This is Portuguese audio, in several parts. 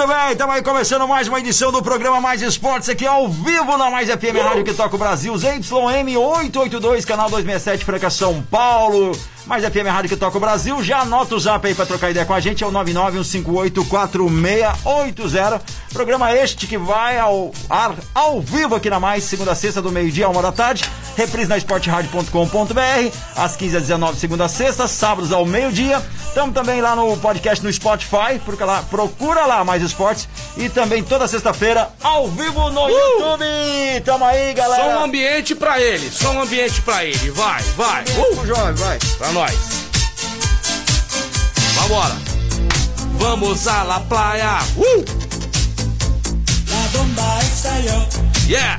Muito bem, estamos aí começando mais uma edição do programa Mais Esportes aqui ao vivo na Mais FM Rádio que toca o Brasil, ZYM 882, canal 267, Franca São Paulo. Mais FM Rádio que toca o Brasil. Já anota o zap aí pra trocar ideia com a gente, é o 991584680. Programa este que vai ao ar ao vivo aqui na Mais, segunda a sexta, do meio-dia a uma da tarde. Reprise na esporteradio.com.br, às 15 às 19 segunda a sexta, sábados ao meio-dia. Estamos também lá no podcast no Spotify, procura lá, procura lá Mais Esportes. E também toda sexta-feira, ao vivo no YouTube. Tamo aí, galera. Só um ambiente pra ele, só um ambiente pra ele. Vai, vai. Uh, Uh, jovem, vai. pra nós. Vambora. Vamos à la playa. Uh! Yeah!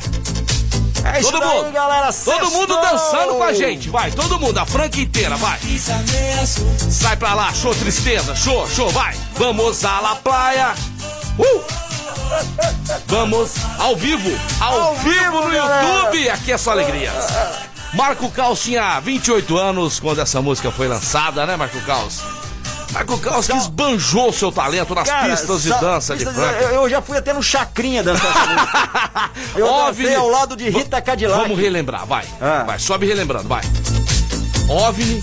É isso Todo mundo. galera. Todo mundo dançando com a gente, vai, todo mundo, a franca inteira, vai. Sai pra lá, show tristeza, show, show, vai. Vamos à la playa. Uh! Vamos ao vivo, ao, Ao vivo, vivo, no galera. YouTube, aqui é só alegria. Marco Caos tinha 28 anos quando essa música foi lançada, né, Marco Caos? Marco Caos que esbanjou seu talento nas Cara, pistas de sa- dança de Franca. Eu, eu já fui até no Chacrinha dançar essa música. Eu OVNI. dancei ao lado de Rita Cadillac. Vamos relembrar, vai. Ah. Vai, sobe relembrando, vai. OVNI,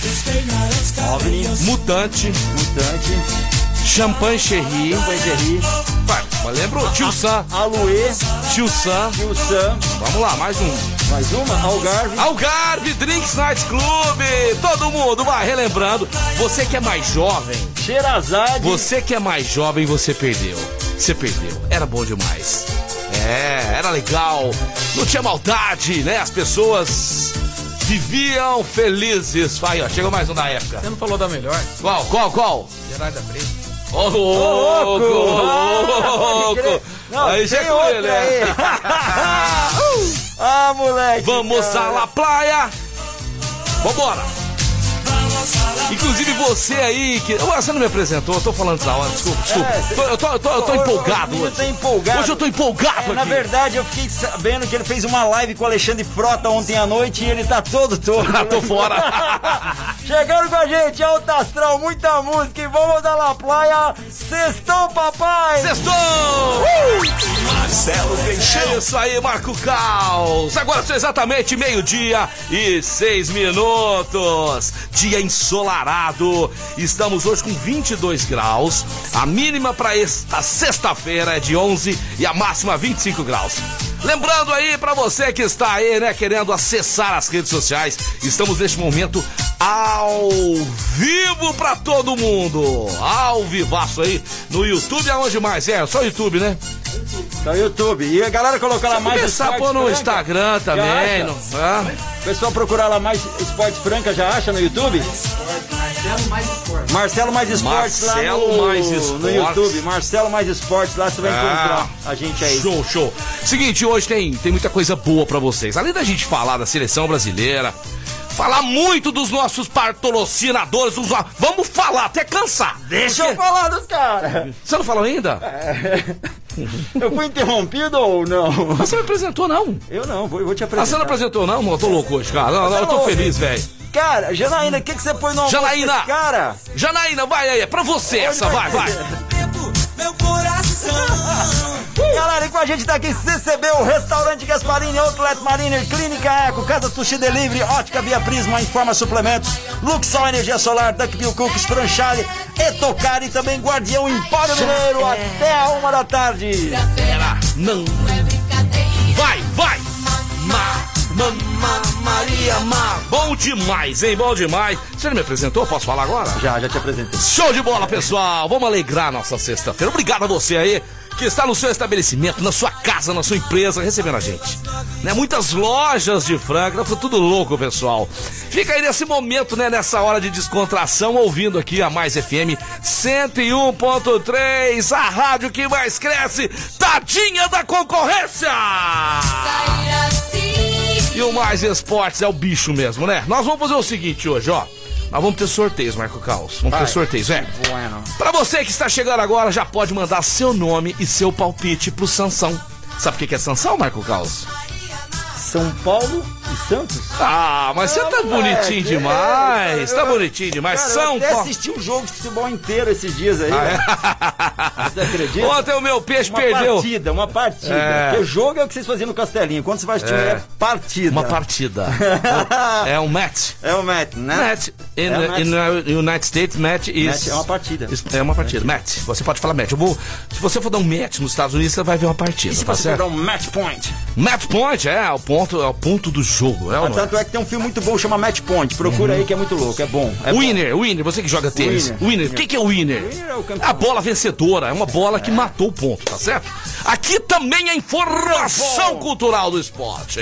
OVNI, Mutante, Mutante, Champagne Cherry. Pangerri, Vai, mas Tio Sam, Aluê, Tio Sam. Tio Sam, Vamos lá, mais um. mais uma, Algarve. Algarve Drinks Night Club. Todo mundo vai relembrando. Você que é mais jovem, Xerazade. você que é mais jovem, você perdeu. Você perdeu. Era bom demais. É, era legal. Não tinha maldade, né? As pessoas viviam felizes. Vai, ó, chegou mais um da época. Você não falou da melhor? Qual, qual, qual? Gerarda Preto. Ô, louco! Ah, pode crer. Não, Aí chegou outro ele, aí. ah, moleque. Vamos cara. à la praia. Vambora. Inclusive você aí que. Ué, você não me apresentou, eu tô falando da hora, desculpa, desculpa. É, Tô- eu, tô, eu tô- eu tô empolgado hoje. tá empolgado. Hoje eu tô empolgado É, na aqui. verdade, eu fiquei sabendo que ele fez uma live com o Alexandre Frota ontem à noite e ele tá todo todo. Ah, tô fora. Chegando com a gente, Alto Astral, muita música e vamos dar lá praia. Sextou, papai! Sextou! Marcelo É Peixão. isso aí, Marco Caos. Agora são exatamente meio-dia e seis minutos. Dia ensolarado. Estamos hoje com 22 graus. A mínima para esta sexta-feira é de 11 e a máxima 25 graus. Lembrando aí para você que está aí, né, querendo acessar as redes sociais, estamos neste momento ao vivo para todo mundo. Ao vivaço aí no YouTube, aonde mais? É, só YouTube, né? No YouTube. E a galera colocou lá mais Começar a Esportes pôr no Franca. Instagram também. No, ah. O pessoal procurar lá mais Esportes Franca, já acha no YouTube? Marcelo mais esporte. Marcelo Mais Esportes Marcelo lá no, Mais no Esportes. YouTube. Marcelo Mais Esportes, lá você vai Ah, encontrar a gente aí. Show, show. Seguinte, hoje tem, tem muita coisa boa pra vocês. Além da gente falar da seleção brasileira, falar muito dos nossos patrocinadores, os- vamos falar até cansar. Deixa eu falar dos caras. Você não falou ainda? Eu fui interrompido ou não? Você me apresentou, não? Eu não, vou, vou te Ah, apresentar. você não apresentou, não? Eu tô louco hoje, cara. Não, não, eu tô feliz, velho. Cara, Janaína, o que, que você põe no almoço Janaína. cara? Janaína, vai aí, é pra você essa, vai, vai. Meu coração. Galera, e com a gente tá aqui CCB, o Restaurante Gasparini, Outlet Mariner, Clínica Eco, Casa Sushi Delivery, Ótica Via Prisma, Informa Suplementos, Luxol Energia Solar, Duckbill Cookies, Franchale, Etocari e também Guardião Empório Mineiro, até a uma da tarde. Era, não. Vai, vai. Ma, Mamma Maria Mar. Bom demais, hein? Bom demais. Você não me apresentou? Posso falar agora? Já, já te apresentei. Show de bola, pessoal! Vamos alegrar nossa sexta-feira. Obrigado a você aí que está no seu estabelecimento, na sua casa, na sua empresa, recebendo a gente. Né? Muitas lojas de Franca, foi tudo louco, pessoal. Fica aí nesse momento, né, nessa hora de descontração, ouvindo aqui a Mais FM 101.3, a rádio que mais cresce, tadinha da concorrência! E o Mais Esportes é o bicho mesmo, né? Nós vamos fazer o seguinte hoje, ó. Nós vamos ter sorteios, Marco Caos. Vamos ter sorteios, é. Bueno. Pra você que está chegando agora, já pode mandar seu nome e seu palpite pro Sansão. Sabe o que que é Sansão, Marco Caos? São Paulo e Santos? Ah, mas você tá moleque, bonitinho é, demais. Tá bonitinho demais. Cara, São eu até Paulo. assisti um jogo de futebol inteiro esses dias aí. Ah, Você acredita? é? Ontem o meu peixe Uma perdeu. partida, uma partida. É. Porque o jogo é o que vocês faziam no Castelinho. Quando você vai assistir, É. é partida. Uma partida. É um match. É o match, né? Match. In, É um match. in United States, match is... Match é uma partida. É uma partida. Match. Você pode falar match. Vou, se você for dar um match nos Estados Unidos, você vai ver uma partida, E se tá você certo? for dar um match point? Match point, é, o ponto, é o ponto do jogo. É o Ah, nome. tanto é que tem um filme muito bom que chama Match Point. Procura aí que é muito louco, é bom. É bom. Winner, winner, você que joga tênis. Winner. Winner, o que, que é o winner? Winner é o campeão. a bola vencedora, é uma bola que matou o ponto, tá certo? Aqui também é informação Bom. cultural do esporte.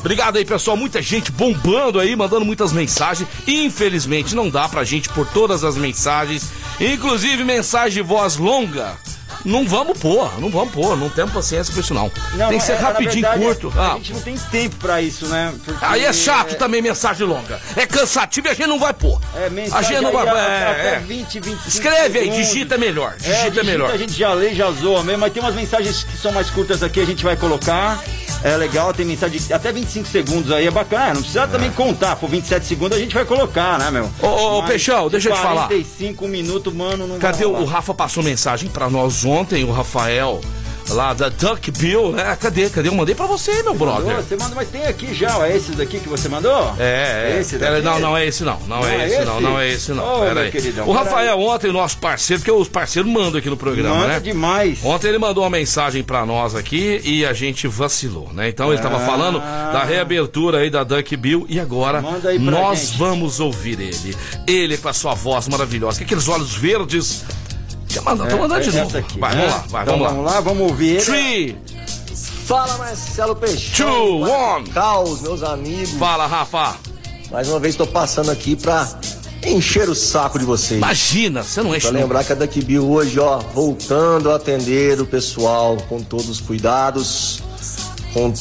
Obrigado aí, pessoal. Muita gente bombando aí, mandando muitas mensagens. Infelizmente, não dá pra gente pôr todas as mensagens, inclusive mensagem de voz longa. Não vamos pôr, não vamos pôr, não temos paciência com isso não. Não, Tem que ser é, rapidinho, verdade, curto. A Ah, gente não tem tempo pra isso, né? Porque Aí é chato também mensagem longa. É cansativo e a gente não vai pôr. É, a mensagem gente não vai. é, até é. 20, 25 Escreve aí, digita melhor. É, Digita melhor. A gente já lê, já zoa mesmo, mas tem umas mensagens que são mais curtas aqui, a gente vai colocar. É legal, tem mensagem de até 25 segundos aí, é bacana. É, não precisa também contar, por 27 segundos a gente vai colocar, né, meu? Ô, ô, ô, Peixão, deixa eu te falar. 45 minutos, mano, não Cadê o, Rafa passou mensagem pra nós ontem, o Rafael, lá da Duck Bill, né? Cadê? Cadê? Eu mandei pra você, meu brother. Mandou? Você mandou, mas tem aqui já, ó, é esse daqui que você mandou? É, é. Esse aí, daqui? não, não é esse não. Não, é, esse, não, não é esse não. Ô, Pera aí. queridão, o Rafael ontem, nosso parceiro, porque os parceiros mandam aqui no programa, Manda né? demais. Ontem ele mandou uma mensagem pra nós aqui e a gente vacilou, né? Então ele tava Ah. falando da reabertura aí da Duck Bill e agora aí nós gente. vamos ouvir ele. Ele com a sua voz maravilhosa, com aqueles olhos verdes. Deixa eu mandar, tô mandando de É, novo. aqui, vai, né? vamos lá, vai, Então vamos lá. Vamos lá, vamos ouvir. Three, Fala Marcelo Peixão. two, one. Caos, meus amigos. Fala, Rafa. Mais uma vez estou passando aqui pra encher o saco de vocês. Imagina, você não enche Pra não. lembrar que a Duck Bill hoje, ó, voltando a atender o pessoal com todos os cuidados, com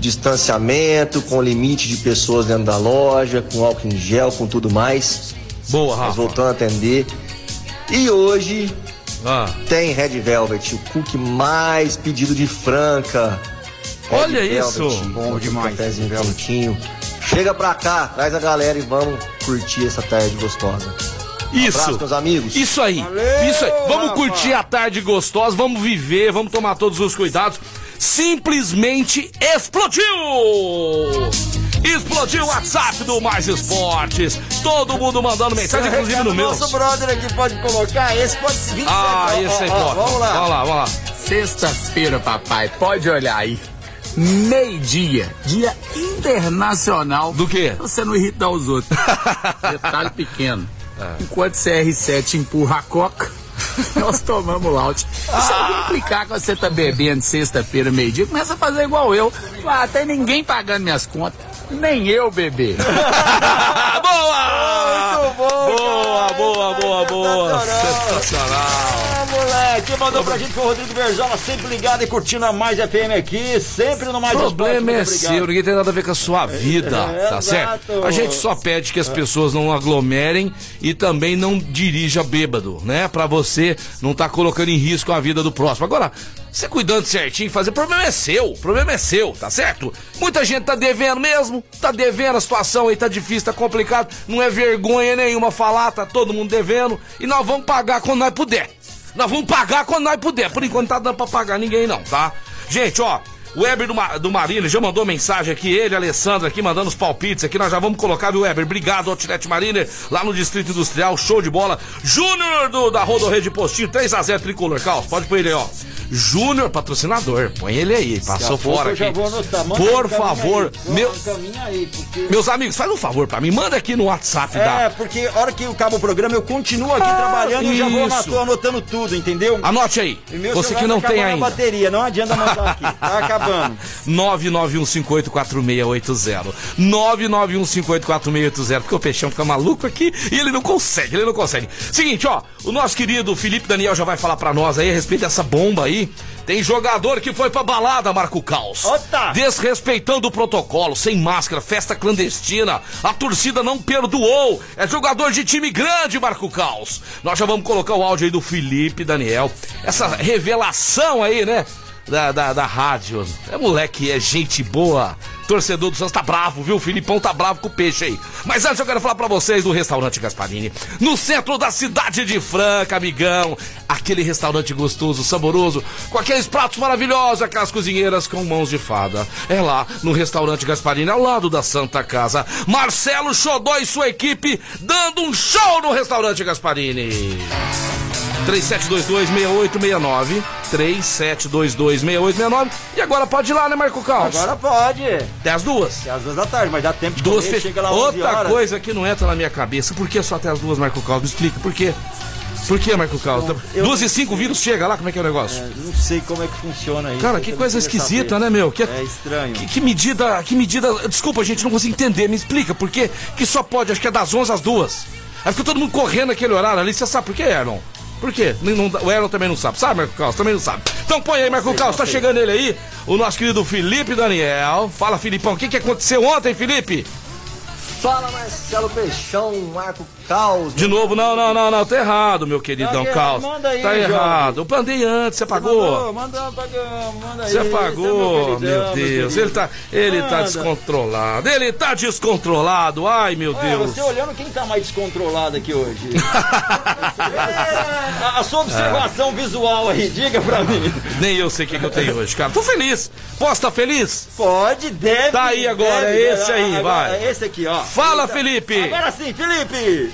distanciamento, com limite de pessoas dentro da loja, com álcool em gel, com tudo mais. Boa, Mas Rafa. voltando a atender. E hoje Ah, tem Red Velvet, o cookie mais pedido de Franca. Red Olha isso. Bom demais, cafezinho Red Velvet. quentinho. Chega pra cá, traz a galera e vamos curtir essa tarde gostosa. isso. Abraço, meus amigos. Isso aí, Valeu, isso aí. Vamos Rafa. curtir a tarde gostosa, vamos viver, vamos tomar todos os cuidados. Simplesmente explodiu! Explodiu o WhatsApp do Mais Esportes. Todo mundo mandando mensagem, inclusive no meu. Nosso brother aqui pode colocar, esse pode 27. Ah, ó, esse aí ó, ó, pode. Vamos lá. Vamos lá, vamos lá. Sexta-feira, papai, pode olhar aí. Meio-dia, dia internacional. Do quê? Você não irritar os outros. Detalhe pequeno. Enquanto CR7 empurra a coca, nós tomamos laute. Se alguém implicar que você tá bebendo sexta-feira, meio-dia, começa a fazer igual eu. Ah, tem ninguém pagando minhas contas. Nem eu beber. boa! Muito bom, Boa, cara. boa, boa, boa. Sensacional. Sensacional. Ah, moleque, quem mandou pra gente foi o Rodrigo Verzola, sempre ligado e curtindo a Mais FM aqui, sempre no Mais O problema é Esporte, seu, ninguém tem nada a ver com a sua vida, É, tá exato. certo? A gente só pede que as pessoas não aglomerem e também não dirija bêbado, né? Pra você não tá colocando em risco a vida do próximo. Agora, você cuidando certinho, fazer, o problema é seu, o problema é seu, tá certo? Muita gente tá devendo mesmo, tá devendo, a situação aí tá difícil, tá complicado, não é vergonha nenhuma falar, tá todo mundo devendo e nós vamos pagar quando nós puder. Nós vamos pagar quando nós puder. Por enquanto tá dando pra pagar ninguém não, tá? Gente, ó, o Weber do, Ma do Marino já mandou mensagem aqui, ele, a Alessandra aqui, mandando os palpites aqui. Nós já vamos colocar, viu, Weber? Obrigado, Outlet Mariner, lá no Distrito Industrial, show de bola. Júnior da Rodorrede Postinho, 3x0 tricolor. Caos, pode pôr ele aí, ó. Júnior, patrocinador. Põe ele aí, passou fora aqui. Por favor, aí. meu, aí, porque... meus amigos, faz um favor pra mim, manda aqui no WhatsApp É, da. porque a hora que acaba o programa eu continuo aqui trabalhando e já vou isso. anotando, anotando tudo, entendeu? Anote aí. Você que não tem ainda. bateria, não adianta mandar aqui, tá acabando. 991584680. 991584680. Porque o Peixão fica maluco aqui e ele não consegue, ele não consegue. Seguinte, ó, o nosso querido Felipe Daniel já vai falar pra nós aí a respeito dessa bomba aí. Tem jogador que foi pra balada, Marco Caos. Ota! Desrespeitando o protocolo, sem máscara, festa clandestina. A torcida não perdoou. É jogador de time grande, Marco Caos. Nós já vamos colocar o áudio aí do Felipe Daniel. Essa revelação aí, né? Da, da, da rádio. É moleque, é gente boa. Torcedor do Santos tá bravo, viu? O Filipão tá bravo com o peixe aí. Mas antes eu quero falar pra vocês do restaurante Gasparini. No centro da cidade de Franca, amigão. Aquele restaurante gostoso, saboroso, com aqueles pratos maravilhosos, aquelas cozinheiras com mãos de fada. É lá, no restaurante Gasparini, ao lado da Santa Casa. Marcelo Xodó e sua equipe dando um show no restaurante Gasparini. 3722-6869. 3722-6869. E agora pode ir lá, né, Marco Carlos? Agora pode. Até as duas. Até às duas da tarde, mas dá tempo de Duas comer, fe... chega lá 11 Outra coisa que não entra na minha cabeça. Por que só até as duas, Marco Carlos? Me explica, por quê? Por que, Marco Carlos? eu Duas e cinco vírus chega lá, como é que é o negócio? É, não sei como é que funciona isso. Cara, que coisa esquisita, saber. né, meu? Que, É estranho. Que, que medida, que medida... Desculpa, gente, não consigo entender. Me explica, por quê? Que só pode, acho que é das 11 às duas. Aí fica todo mundo correndo naquele horário ali. Você sabe por quê, Erlon? Por quê? Não- não- o Erlon também não sabe. Sabe, Marco Carlos? Também não sabe. Então põe aí, Marco Carlos. Tá chegando ele aí. O nosso querido Felipe Daniel. Fala, Filipão. O que, que aconteceu ontem, Felipe? Fala Marcelo Peixão, Marco Caos. De novo, não, não, não, não. Tá errado, meu queridão Tá errado, manda aí, Tá jovem. errado. Eu mandei antes, você pagou. Manda, manda aí. Você esse é apagou, queridão, meu Deus. querido. Ele tá, ele tá descontrolado. Ele tá descontrolado. Ai, meu Olha, Deus. você olhando quem tá mais descontrolado aqui hoje. É, a, a sua observação visual aí, diga pra mim. Nem eu sei o que, que eu tenho hoje, cara. Tô feliz. Posso estar feliz? Pode, deve. Tá aí agora, deve, é esse aí, agora, vai. É esse aqui, ó. Fala, Eita. Felipe. Agora sim, Felipe.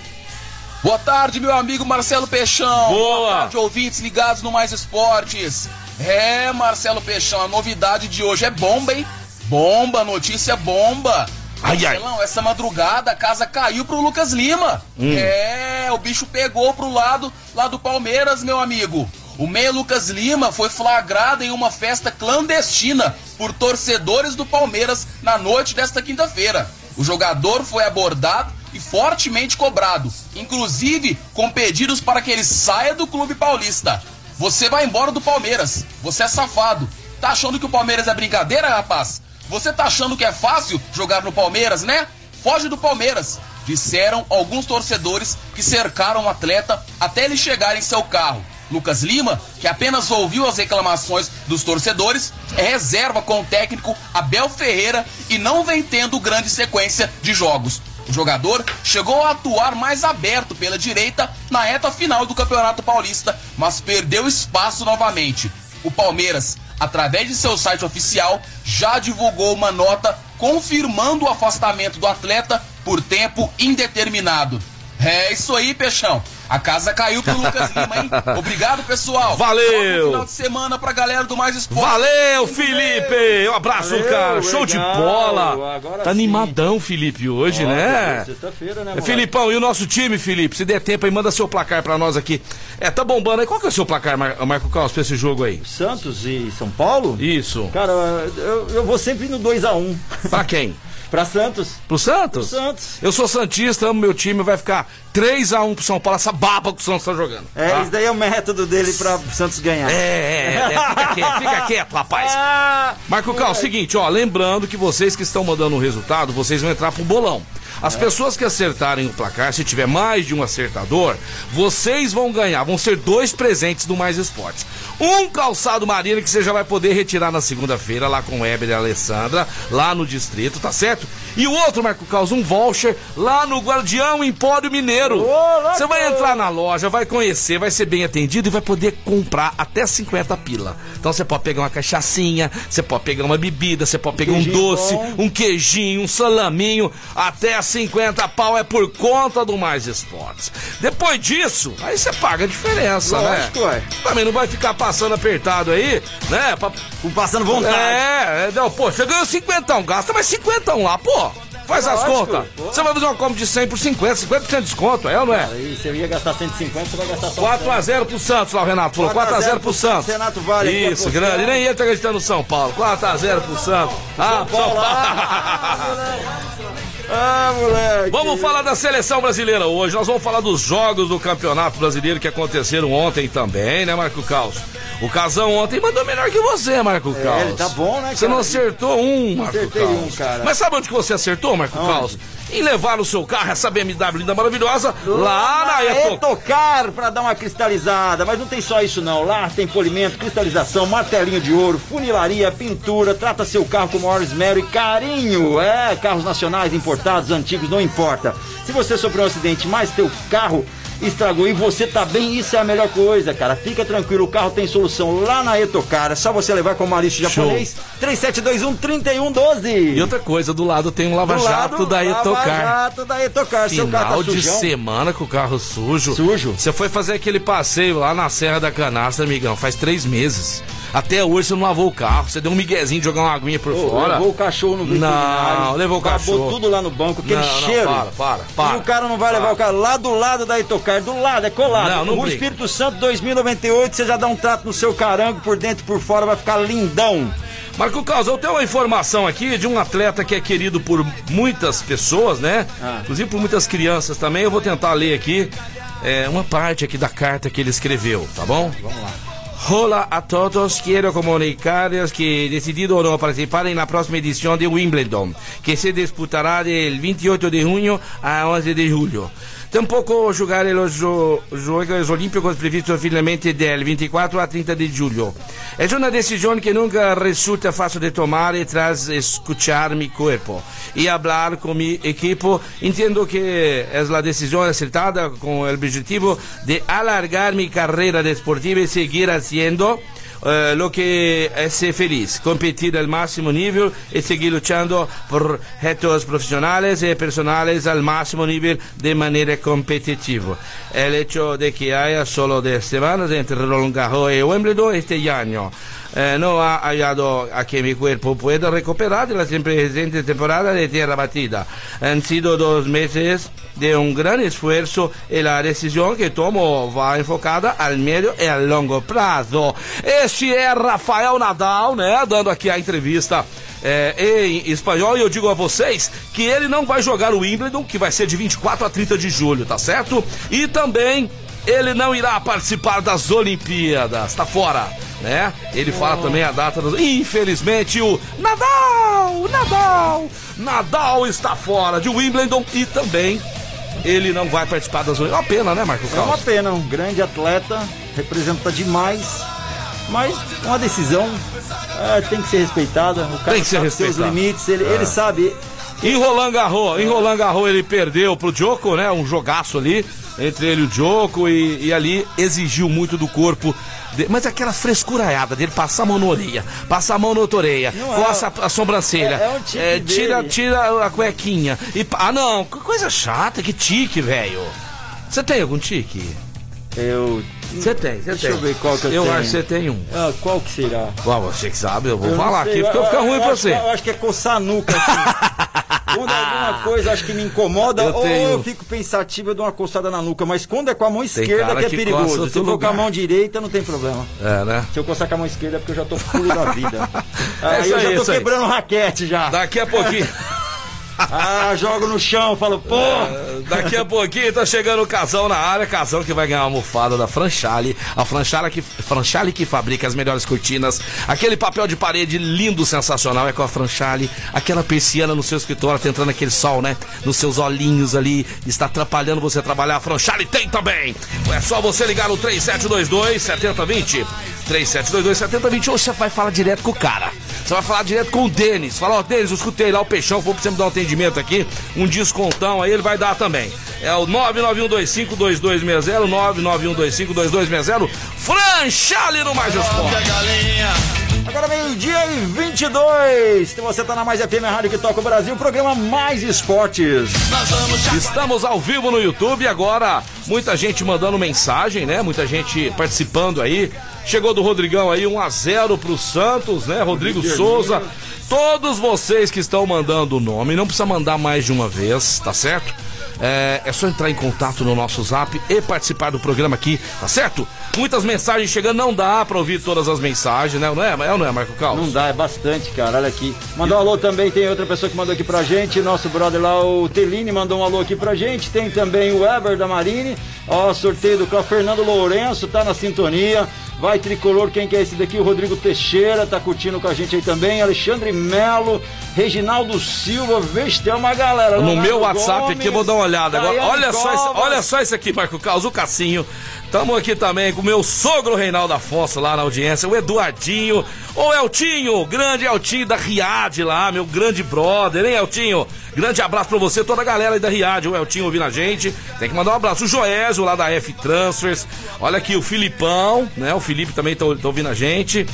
Boa tarde, meu amigo Marcelo Peixão. Boa. tarde, ouvintes ligados no Mais Esportes. É, Marcelo Peixão, a novidade de hoje é bomba, hein? Bomba, notícia bomba. Ai, ai. Marcelão, essa madrugada a casa caiu pro Lucas Lima. Hum. É, o bicho pegou pro lado lá do Palmeiras, meu amigo. O meia Lucas Lima foi flagrado em uma festa clandestina por torcedores do Palmeiras na noite desta quinta-feira. O jogador foi abordado e fortemente cobrado, inclusive com pedidos para que ele saia do clube paulista. Você vai embora do Palmeiras, você é safado. Tá achando que o Palmeiras é brincadeira, rapaz? Você tá achando que é fácil jogar no Palmeiras, né? Foge do Palmeiras, disseram alguns torcedores que cercaram o atleta até ele chegar em seu carro. Lucas Lima, que apenas ouviu as reclamações dos torcedores, é reserva com o técnico Abel Ferreira e não vem tendo grande sequência de jogos. O jogador chegou a atuar mais aberto pela direita na reta final do Campeonato Paulista, mas perdeu espaço novamente. O Palmeiras, através de seu site oficial, já divulgou uma nota confirmando o afastamento do atleta por tempo indeterminado. É isso aí, Peixão. A casa caiu pro Lucas Lima, hein? Obrigado, pessoal. Valeu. Bom final de semana pra galera do Mais Esporte. Valeu, Felipe! Um abraço, Valeu, cara. Show de legal. bola. Agora Tá sim. animadão, Felipe, hoje, Ó, né? Sexta-feira, né, É, moleque? Filipão, e o nosso time, Felipe? Se der tempo aí, manda seu placar pra nós aqui. É, tá bombando aí. Qual que é o seu placar, Mar Marco Carlos, pra esse jogo aí? Santos e São Paulo? Isso. Cara, eu, eu vou sempre no 2x1. Pra quem? pra Santos. Pro Santos? Pro Santos. Eu sou Santista, amo meu time, vai ficar 3x1 pro São Paulo, essa baba que o Santos tá jogando. É, tá? isso daí é o método dele pra o Santos ganhar. É, é, é, fica quieto, fica quieto, rapaz. Ah, Marco Cal, seguinte, ó, lembrando que vocês que estão mandando o resultado, vocês vão entrar pro bolão. As pessoas que acertarem o placar, se tiver mais de um acertador, vocês vão ganhar, vão ser dois presentes do Mais Esportes. Um calçado marino que você já vai poder retirar na segunda-feira lá com o Weber e a Alessandra, lá no distrito, tá certo? Certo? E o outro, Marco Caos, um voucher lá no Guardião Empório Mineiro. Você vai entrar na loja, vai conhecer, vai ser bem atendido e vai poder comprar até 50 pila. Então você pode pegar uma cachaçinha, você pode pegar uma bebida, você pode pegar um Queijinho doce, bom. um queijinho, um salaminho, até 50 pau é por conta do Mais Esportes. Depois disso, aí você paga a diferença, Lógico, né? ué. Também não vai ficar passando apertado aí, né? Pra Passando vontade. é, é, não, pô, você ganhou 50, gasta mais 50 lá, pô. Faz as Lógico, contas. Você vai fazer uma compra de 100 por 50, 50% de desconto, é ou não é? Aí você ia gastar 150, você vai gastar só 4x0 pro Santos lá, o Renato falou. 4x0 pro Santos. Renato Vale Isso, grande. Nem ele tá acreditando no São Paulo. 4x0 pro Santos. Ah, São Paulo. Ah, moleque. Vamos falar da seleção brasileira hoje. Nós vamos falar dos jogos do Campeonato Brasileiro que aconteceram ontem também, né, Marco Caos? O Casão ontem mandou melhor que você, Marco Caos. ele tá bom, né, Você não cara? acertou um, Marco Acertei Caos. um, cara. Mas sabe onde que você acertou, Marco? Caos? Em levar o seu carro, essa BMW linda maravilhosa, lá na Eto. Etocar pra dar uma cristalizada, mas não tem só isso não. Lá tem polimento, cristalização, martelinho de ouro, funilaria, pintura, trata seu carro com o maior esmero e carinho. É, carros nacionais, importados, antigos, não importa. Se você sofreu um acidente, mas teu carro estragou e você tá bem, isso é a melhor coisa, cara. Fica tranquilo, o carro tem solução lá na Etocar. É só você levar com o Maurício japonês 3721-3112. E outra coisa, do lado tem um lava-jato da Etocar. Lava-jato da Etocar. Seu carro Final tá de sujão. semana com o carro sujo. Sujo. Você foi fazer aquele passeio lá na Serra da Canastra, amigão, faz três meses. Até hoje você não lavou o carro, você deu um miguezinho de jogar uma aguinha por Ô, fora. Levou o cachorro no veterinário. Não, levou o acabou cachorro. tudo lá no banco, aquele Não, não, cheiro. para, para, para. E o cara não vai levar o carro lá do lado da Etocar, do lado, é colado. Não, não o. Espírito Santo 2098, você já dá um trato no seu carango, por dentro e por fora, vai ficar lindão. Marco Caos, eu tenho uma informação aqui de um atleta que é querido por muitas pessoas, né? Ah. Inclusive por muitas crianças também. Eu vou tentar ler aqui é, uma parte aqui da carta que ele escreveu, tá bom? Vamos lá. Hola a todos, quiero comunicarles que he decidido no participar en la próxima edición de Wimbledon, que se disputará del 28 de junio a 11 de julio. Tampoco jugaré los jo- Juegos Olímpicos previstos finalmente del 24 a 30 de julio. Es una decisión que nunca resulta fácil de tomar y tras escuchar mi cuerpo y hablar con mi equipo, entiendo que es la decisión acertada con el objetivo de alargar mi carrera deportiva y seguir haciendo eh, lo que hace feliz, competir al máximo nivel y seguir luchando por retos profesionales y personales al máximo nivel de manera competitiva. El hecho de que haya solo 10 semanas entre Roland Garros y Wimbledon este año eh, no ha ayudado a que mi cuerpo pueda recuperar la siempre presente temporada de tierra batida. Han sido dos meses de un gran esfuerzo y la decisión que tomo va enfocada al medio e al longo prazo. Este é Rafael Nadal, né, dando aqui a entrevista é, em espanhol e eu digo a vocês que ele não vai jogar o Wimbledon, que vai ser de 24 a 30 de julho, tá certo? E também ele não irá participar das Olimpíadas, tá fora, né? Ele fala também a data dos... Infelizmente o Nadal, Nadal, Nadal está fora de Wimbledon e também ele não vai participar das Olimpíadas. É uma pena, né, Marco É uma Carlos? pena, um grande atleta, representa demais, mas uma decisão é, tem que ser respeitada. O cara Tem que ser sabe seus respeitado. limites, ele, ele sabe. Em Roland Garros, em Roland Garros ele perdeu pro Djoko, né? Um jogaço ali entre ele e o Djoko e, e ali exigiu muito do corpo. de- Mas aquela frescuraiada dele, passar a mão na orelha, passar a mão na outra orelha, Não é- coça a, a sobrancelha, é- é um tique é, tira, dele. tira a cuequinha. E, ah, não, que coisa chata, que tique, velho. Você tem algum tique? Eu. Você tem, você Deixa tem. eu ver qual que eu Eu tenho. acho que você tem um. Ah, qual que será? Ué, você que sabe, eu vou Eu falar aqui, porque eu- fica eu ruim pra acho você. que- Eu acho que é coçar a nuca. Assim. quando alguma coisa acho que me incomoda, Eu ou tenho- eu fico pensativo, eu dou uma coçada na nuca. Mas quando é com a mão esquerda que é que perigoso. Se eu for com a mão direita, não tem problema. É, né? Se eu coçar com a mão esquerda é porque eu já tô pulo da vida. É Aí eu aí, já tô isso aí. quebrando raquete já. Daqui a pouquinho. Ah, jogo no chão, falo, pô. Daqui a pouquinho tá chegando o Casão na área, Casão que vai ganhar uma almofada da Franchale, a Franchale que, Franchale que fabrica as melhores cortinas, aquele papel de parede lindo, sensacional, é com a Franchale, aquela persiana no seu escritório, tá entrando aquele sol, né, nos seus olhinhos ali, está atrapalhando você trabalhar, a Franchale tem também, é só você ligar no 3722 7020, 3722 7020, ou você vai falar direto com o cara, Você vai falar direto com o Denis. Fala, ó, Denis, eu escutei lá o Peixão, vou precisar me dar um atendimento aqui, um descontão aí, ele vai dar também. É o 991252260, 991252260, Franchale no Mais Esporte. Agora meio-dia e 22. Se você tá na Mais FM Rádio que toca o Brasil, programa Mais Esportes. Estamos ao vivo no YouTube agora. Muita gente mandando mensagem, né? Muita gente participando aí. Chegou do Rodrigão aí 1 a 0 pro Santos, né? Rodrigo Souza. Todos vocês que estão mandando o nome, não precisa mandar mais de uma vez, tá certo? É, é só entrar em contato no nosso zap e participar do programa aqui, tá certo? Muitas mensagens chegando, não dá pra ouvir todas as mensagens, né? Não é, é não é, Marco Carlos? Não dá, é bastante, cara. Olha aqui. Mandou um alô também, tem outra pessoa que mandou aqui pra gente. Nosso brother lá, o Teline, mandou um alô aqui pra gente. Tem também o Weber da Marine. Ó, sorteio do Fernando Lourenço, tá na sintonia. Vai tricolor, quem que é esse daqui? O Rodrigo Teixeira, tá curtindo com a gente aí também. Alexandre Melo, Reginaldo Silva, tem uma galera. No Leonardo meu WhatsApp Gomes, aqui, eu vou dar uma olhada. Agora, olha só, esse, olha só esse aqui, Marco Carlos, o Cassinho. Tamo aqui também com o meu sogro Reinaldo Afonso lá na audiência, o Eduardinho, o Eltinho, grande Eltinho da Riad lá, meu grande brother, hein, Eltinho? Grande abraço pra você, toda a galera aí da Riad, o Eltinho ouvindo a gente. Tem que mandar um abraço. O Joésio lá da F Transfers. Olha aqui o Filipão, né? O Felipe também tá, tá ouvindo a gente.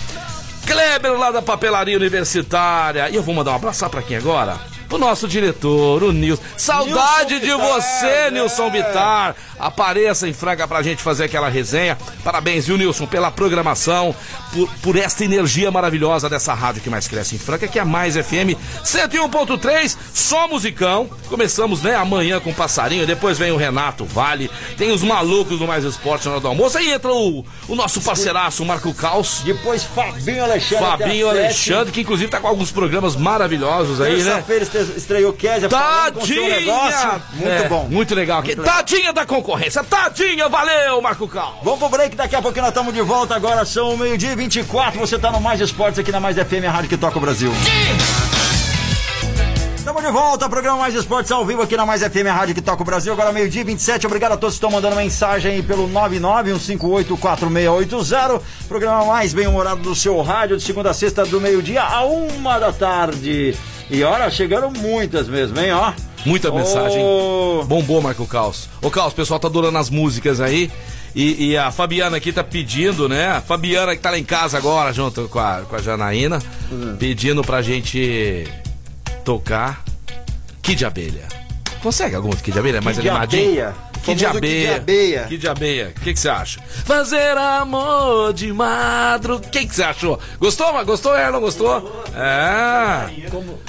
Kleber lá da papelaria universitária. E eu vou mandar um abraço pra quem agora? Pro nosso diretor, o Nilson. Saudade Nilson de Bittar, você, é. Nilson Bitar. Apareça em Franca pra gente fazer aquela resenha. Parabéns, viu, Nilson, pela programação, por, por esta energia maravilhosa dessa rádio que mais cresce em Franca, que é a Mais FM 101.3, só musicão. Começamos, né, amanhã com o Passarinho, depois vem o Renato Vale, tem os malucos do Mais Esporte na hora do almoço, aí entra o, o nosso parceiraço, o Marco Caos. Depois Fabinho Alexandre. Fabinho Alexandre, que inclusive tá com alguns programas maravilhosos aí, né? Terça-feira estreou Kézia falando com seu Tadinha! negócio. Muito É, bom. Muito legal aqui. Tadinha da concorrência. Tadinha, valeu, Marco Cal. Vamos pro break, daqui a pouquinho nós estamos de volta. Agora são meio-dia e 24. Você tá no Mais Esportes aqui na Mais FM, a rádio que toca o Brasil. Estamos de volta, programa Mais Esportes ao vivo aqui na Mais FM, a rádio que toca o Brasil. Agora meio-dia e 27. Obrigado a todos que estão mandando mensagem aí pelo 991584680. Programa mais bem-humorado do seu rádio, de segunda a sexta, do meio-dia a uma da tarde. E olha, chegaram muitas mesmo, hein, ó. Muita Ô, mensagem. Bombou, Marco Caos. Ô, Caos, o pessoal tá adorando as músicas aí. E, e a Fabiana aqui tá pedindo, né? A Fabiana que tá lá em casa agora, junto com a, com a Janaína, Hum. pedindo pra gente tocar Kid de Abelha. Consegue algum Kid de Abelha? Mais Kid de animadinho? Abelha. Kid de Famoso Kid Abelha. Abelha. Kid de Abelha. O que você acha? Fazer amor de madro. O que você achou? Gostou, gostou, é? Não gostou? É.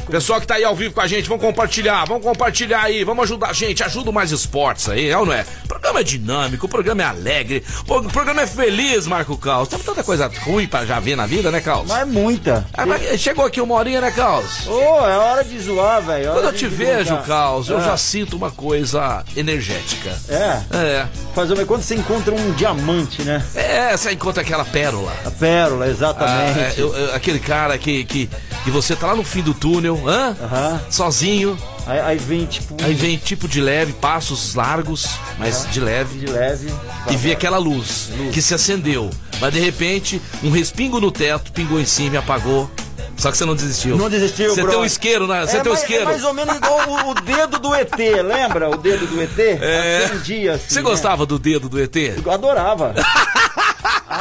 Pessoal que tá aí ao vivo com a gente, vamos compartilhar, vamos compartilhar aí, vamos ajudar a gente, ajuda o Mais Esportes aí, é ou não é? O programa é dinâmico, o programa é alegre, o programa é feliz, Marco Caos. Tem tanta coisa ruim pra já ver na vida, né, Caos? Mas é muita. Ah, mas chegou aqui uma horinha, né, Caos? Ô, é hora de zoar, velho. Quando eu te vejo, Caos, eu É. já sinto uma coisa energética. É, É. fazer uma quando você encontra um diamante, né? É, você encontra aquela pérola. A pérola, Ah, exatamente. é, eu- eu- aquele cara que, que, que você tá lá no fim do túnel, hã? Aham. Sozinho, Aí, aí vem, tipo, aí vem tipo de leve, passos largos, mas de leve, de leve. e vê aquela luz, que se acendeu. Mas de repente, um respingo no teto pingou em cima e apagou. Só que você não desistiu. Não desistiu, Você bro. tem um isqueiro, né? Você é, tem um mais, isqueiro. é mais ou menos igual o, o dedo do ET, lembra? O dedo do ET? É. Acendia assim, Você né? gostava do dedo do ET? Eu adorava.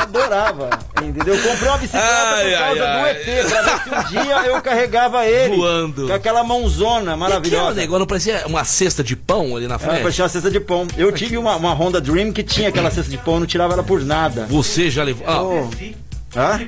Adorava, entendeu? Eu comprei uma bicicleta Ai, por causa ai, do ai. ET, pra ver se um dia eu carregava ele. Voando. Com aquela mãozona Aquele maravilhosa. negócio não parecia uma cesta de pão ali na É, frente? parecia uma cesta de pão. Eu tive uma, uma Honda Dream que tinha aquela cesta de pão, eu não tirava ela por nada. Você já levou. Ah, Oh. Hã?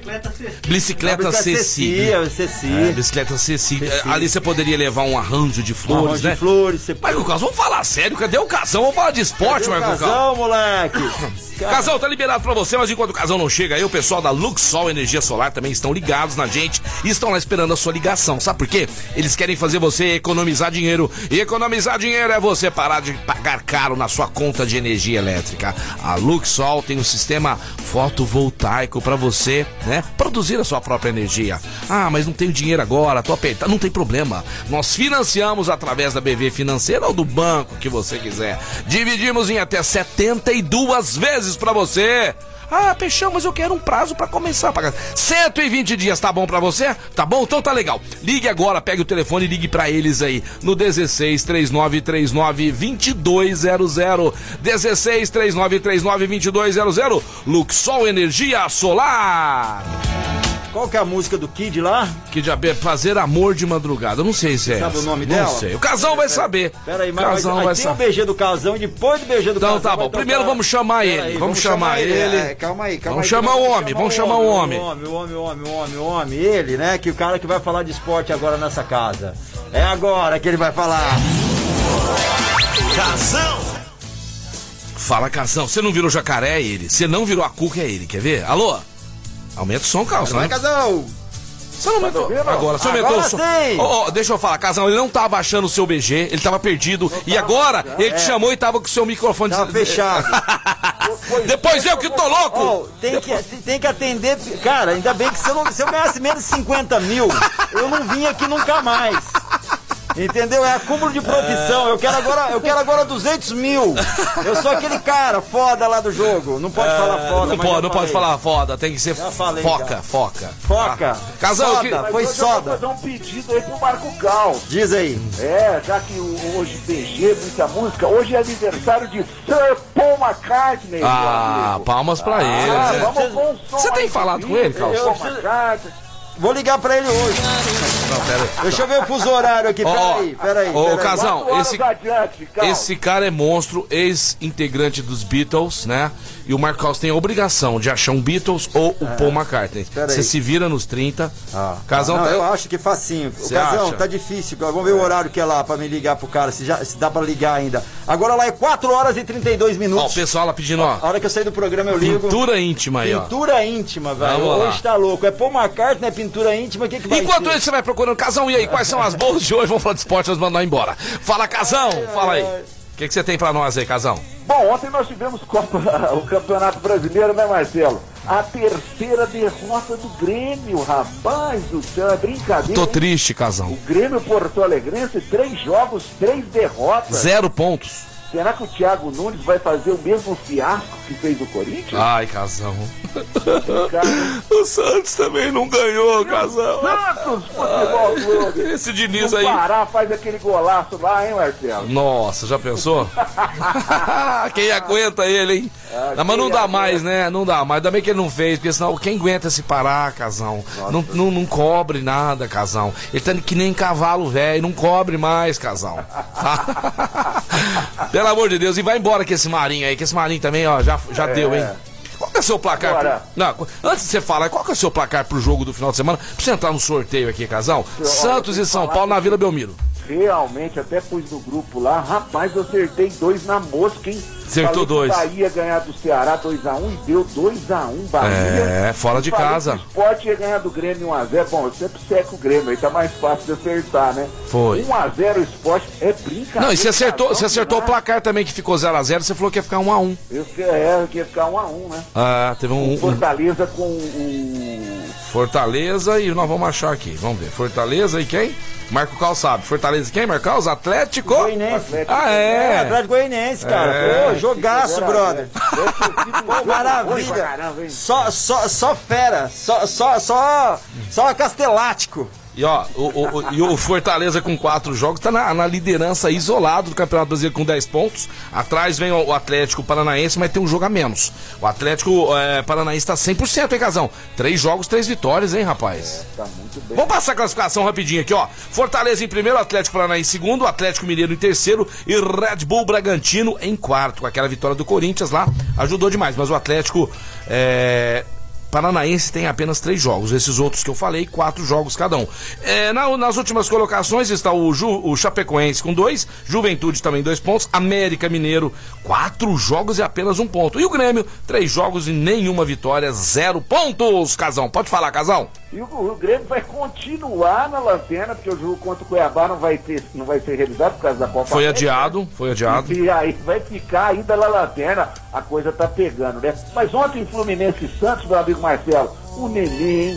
bicicleta Ceci. Cecia, Ceci. É, bicicleta Ceci. Ali você poderia levar um arranjo de flores, Flores, né? de flores, você Marco vamos falar sério, cadê o Casão? Vamos falar de esporte, Cadê o Marco casal, moleque. Casal tá liberado pra você, mas enquanto o Casão não chega aí, o pessoal da Luxol Energia Solar também estão ligados na gente e estão lá esperando a sua ligação. Sabe por quê? Eles querem fazer você economizar dinheiro. E economizar dinheiro é você parar de pagar caro na sua conta de energia elétrica. A Luxol tem um sistema fotovoltaico pra você, né? Produzir a sua própria energia. Ah, mas não tenho dinheiro agora, tô apertado. Não tem problema. Nós financiamos através da BV Financeira ou do banco que você quiser. Dividimos em até 72 vezes pra você. Ah, Peixão, mas eu quero um prazo pra começar a pagar. 120 dias, tá bom pra você? Tá bom? Então tá legal. Ligue agora, pegue o telefone e ligue pra eles aí no 16 3939 2200. 16 3939 2200. Luxol Energia Solar. Qual que é a música do Kid lá? Que diabo é fazer amor de madrugada. Eu não sei se é. Sabe o essa. nome não dela? sei. O casal vai saber. Pera aí, o mas casal vai, vai tem o. BG do casão e depois do BG do Então casão. tá bom. tocar- Primeiro vamos chamar Pera ele. aí, Vamos chamar ele. É, calma aí, calma Vamos aí. chamar que o nós homem, vamos chamar o homem. O homem, o homem, o homem, o homem, o homem, o homem. Ele, né? Que o cara que vai falar de esporte agora nessa casa. É agora que ele vai falar. Casão. Fala, casão. Você não virou jacaré, é ele. Você não virou a cuca, é ele. Quer ver? Alô? Aumenta o som, calça, Vai, né? casão. Você não aumentou. Agora, você aumentou Agora o som. Ó, ó, deixa eu falar, casão, ele não tava achando o seu BG, ele tava perdido. E agora, ele te chamou e tava com o seu microfone Tava fechado. Depois eu que tô louco! Ó, tem, que, tem que atender. Cara, ainda bem que se eu, não, se eu ganhasse menos de 50 mil, eu não vim aqui nunca mais. Entendeu? É acúmulo de profissão. Eu quero agora, eu quero agora 200 mil. Eu sou aquele cara foda lá do jogo. Não pode falar foda. Não pode, não pode falar foda, tem que ser falei, foca, já. foca. Foca. Ah. Casão, eu soda, que- foi soda. fazer um pedido aí pro Marco Cal. Diz aí. É, já que hoje BG, muita música, hoje é aniversário de Sir Paul McCartney. Ah, palmas pra ele. Ah, né? vamos Você tem falado do com ele, Calço? Paul McCartney. Vou ligar pra ele hoje. Não, pera aí. Deixa eu ver o fuso horário aqui. Peraí, peraí. Ô, peraí. Casão, esse- adiante. Esse cara é monstro, ex-integrante dos Beatles, né? E o Marcos tem a obrigação de achar um Beatles ou o Paul McCartney. Espera Você se vira nos 30. Ah, Casão não, tá- eu acho que facinho. O Casão, acha? tá difícil. Vamos ver o horário que é lá pra me ligar pro cara, se, já, se dá pra ligar ainda. Agora lá é 4 horas e 32 Ó, o minutos. pessoal lá pedindo, ó. A hora que eu sair do programa eu ligo. Pintura íntima aí, ó. Pintura íntima, velho. Vamos lá. Hoje tá louco. É Paul McCartney, é pintura íntima, o que, que vai Enquanto ser? isso, você vai procurando Casão. E aí, quais são as boas de hoje? Vamos falar de esporte, nós mandar embora. Fala, Casão! Fala aí. O que, que você tem pra nós aí, Casão? Bom, ontem nós tivemos Copa, o Campeonato Brasileiro, né, Marcelo? A terceira derrota do Grêmio, rapaz do céu, é brincadeira. Tô hein? triste, Casão. O Grêmio Porto Alegrense, três jogos, três derrotas. Zero pontos. Será que o Thiago Nunes vai fazer o mesmo fiasco que fez o Corinthians? Ai, Casão. O Santos também não ganhou, Casão. Santos Futebol Clube. Esse Diniz O aí. Pará faz aquele golaço lá, hein, Marcelo? Nossa, já pensou? quem aguenta ele, hein? Ah, não, mas não dá aguenta? mais, né? Não dá mais. Ainda bem que ele não fez, porque senão quem aguenta se parar, casão? Não, não, não cobre nada, casão. Ele tá que nem cavalo velho, não cobre mais, casão. Pelo amor de Deus, e vai embora que esse Marinho aí, que esse Marinho também, ó, já, já deu, hein? Qual que é o seu placar? Agora- pro- Não, antes de você falar, qual que é o seu placar pro jogo do final de semana? Pra você entrar no sorteio aqui, casal? olha, Santos eu e São Paulo na Vila Belmiro. Realmente, até pus no grupo lá. Rapaz, eu acertei dois na mosca, hein? Acertou dois. O Bahia ia ganhar do Ceará 2x1 e deu 2x1 Bahia. É, fora de casa. O Sport ia ganhar do Grêmio 1x0. Bom, eu sempre seco o Grêmio, aí tá mais fácil de acertar, né? Foi. 1x0 o Sport é brincadeira. Não, e você acertou, você acertou o placar também que ficou 0x0, você falou que ia ficar 1x1. Eu, é, que ia ficar 1x1, né? Ah, teve um, um Fortaleza com o. Fortaleza e nós vamos achar aqui. Vamos ver. Fortaleza e quem? Marco Cal sabe. Fortaleza e quem, Marcos? Atlético? Goianense. Ah, É, é. Atlético Goianense, cara. É. Pô, jogaço, brother. Pô, Oi, maravilha. Só, só, só fera. Só, só, só, só castelático. E ó, o, o- e o Fortaleza com quatro jogos tá na, na liderança isolado do Campeonato Brasileiro com 10 pontos. Atrás vem o, Atlético Paranaense, mas tem um jogo a menos. O Atlético é, Paranaense tá 100%, hein, Casão? Três jogos, três vitórias, hein, rapaz? Tá muito bem. Vamos passar a classificação rapidinho aqui, ó. Fortaleza em primeiro, Atlético Paranaense em segundo, Atlético Mineiro em terceiro e Red Bull Bragantino em quarto. Com aquela vitória do Corinthians lá, ajudou demais. Mas o Atlético é, Paranaense tem apenas três jogos. Esses outros que eu falei, quatro jogos cada um. É, na- nas últimas colocações está o, Ju- o Chapecoense com dois, Juventude também dois pontos, América Mineiro, quatro jogos e apenas um ponto. E o Grêmio, três jogos e nenhuma vitória, zero pontos, Casão. Pode falar, Casão? E o, o Grêmio vai continuar na lanterna, porque o jogo contra o Cuiabá não vai, ter, não vai ser realizado por causa da Copa Foi América, adiado, foi adiado. E aí vai ficar ainda na lanterna, a coisa tá pegando, né? Mas ontem Fluminense e Santos, meu amigo Marcelo, o Neném,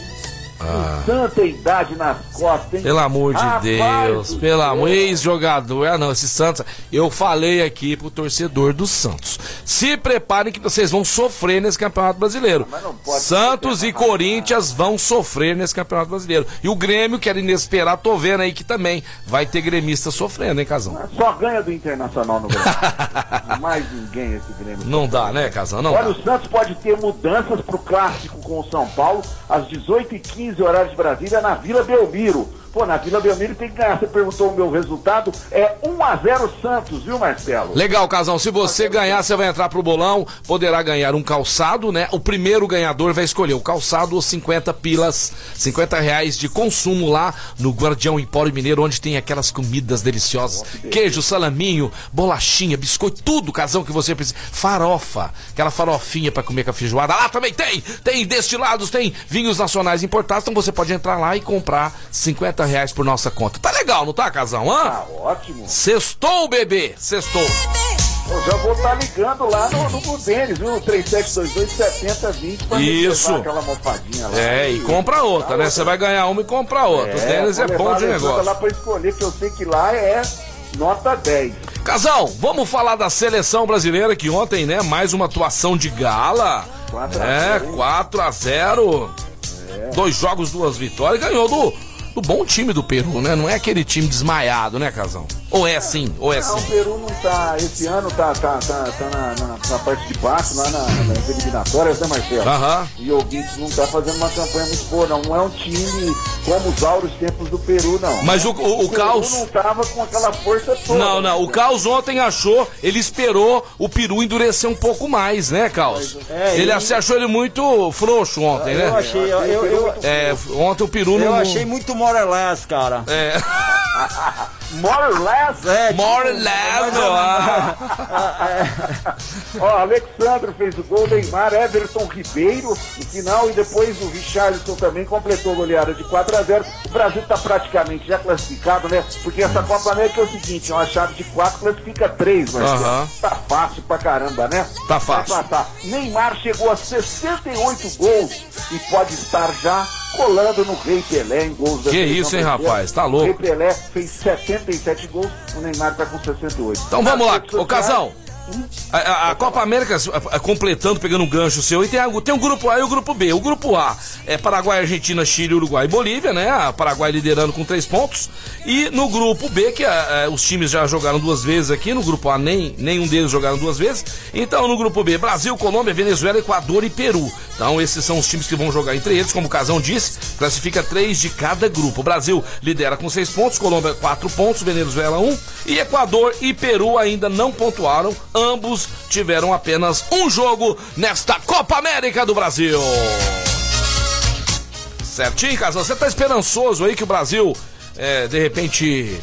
com tanta idade nas costas, hein? Pelo amor de Rapaz Deus, do pelo amor, ex-jogador. Ah, não, esse Santos. Eu falei aqui pro torcedor do Santos. Se preparem que vocês vão sofrer nesse Campeonato Brasileiro. pode Santos e Corinthians vão sofrer nesse Campeonato Brasileiro. E o Grêmio, que era inesperado, tô vendo aí que também vai ter gremista sofrendo, hein, Casão? Só ganha do Internacional no Grêmio. Mais ninguém esse Grêmio. Não dá, né, Casão? Não Olha, dá. o Santos pode ter mudanças pro clássico com o São Paulo às 18h15 horário de Brasília na Vila Belmiro. Pô, na Vila Belmiro tem que ganhar. Você perguntou o meu resultado. É 1x0 Santos, viu, Marcelo? Legal, Casão. Se você ganhar, você vai entrar pro bolão. Poderá ganhar um calçado, né? O primeiro ganhador vai escolher o calçado ou 50 pilas, 50 reais de consumo lá no Guardião Empório Mineiro, onde tem aquelas comidas deliciosas: queijo, salaminho, bolachinha, biscoito, tudo, Casão, que você precisa. Farofa, aquela farofinha pra comer com a feijoada. Lá também tem! Tem destilados, tem vinhos nacionais importados. Então você pode entrar lá e comprar 50 reais por nossa conta. Tá legal, não tá, Casão? Hã? Tá ótimo. Sextou, bebê! Sextou! Eu já vou estar ligando lá no, no Budenes, viu? 3722-7020 pra Isso. aquela mofadinha lá. É, e compra outra, né? Você vai ganhar uma e compra outra. o tênis é bom de negócio. lá pra escolher, que eu sei que lá é nota 10. Casal, vamos falar da seleção brasileira que ontem, né? Mais uma atuação de gala. 4 a É, 0. 4 a 0 Dois jogos, duas vitórias. Ganhou do, bom time do Peru, né? Não é aquele time desmaiado, né, Casal? Ou é assim, ou é Não, o assim. Peru não tá. Esse ano tá, tá, tá, tá na, na- na parte de baixo, lá na, nas eliminatórias, né, Marcelo? Aham. E o Guides não tá fazendo uma campanha muito boa, não. Não é um time como os áureos tempos do Peru, não. Mas o, o, o Peru Caos. não tava com aquela força toda. Não, não, o Caos ontem achou, ele esperou o Peru endurecer um pouco mais, né, Caos? É, ele e- se achou ele muito frouxo ontem, Eu né? achei, eu, eu, eu, É, ontem o Peru eu não. achei muito morelés, cara. É. More or less. É, tipo, More leve, ah. Ó, Alexandre fez o gol, Neymar, Everton Ribeiro no final e depois o Richarlison também completou a goleada de 4 a 0 O Brasil está praticamente já classificado, né? Porque essa Copa América é o seguinte, é uma chave de 4 classifica 3, mas tá fácil pra caramba, né? Tá fácil. Vai passar. Neymar chegou a 68 gols e pode estar já colando no Rei Pelé em gols da Que isso, hein, rapaz? Tá louco. O Rei Pelé fez 77 gols, o Neymar tá com 68. Então vamos lá, sociais- Casal. A, a- a Copa América, completando, pegando um gancho seu, e tem, tem o grupo A e o grupo B. O grupo A é Paraguai, Argentina, Chile, Uruguai e Bolívia, né? A Paraguai liderando com três pontos. E no grupo B, que os times já jogaram duas vezes aqui, no grupo A nem nenhum deles jogaram duas vezes. Então no grupo B, Brasil, Colômbia, Venezuela, Equador e Peru. Então esses são os times que vão jogar entre eles, como o Casão disse, classifica três de cada grupo. O Brasil lidera com seis pontos, Colômbia quatro pontos, Venezuela um e Equador e Peru ainda não pontuaram. Ambos tiveram apenas um jogo nesta Copa América do Brasil. Certinho, Casal? Você tá esperançoso aí que o Brasil, é, de repente,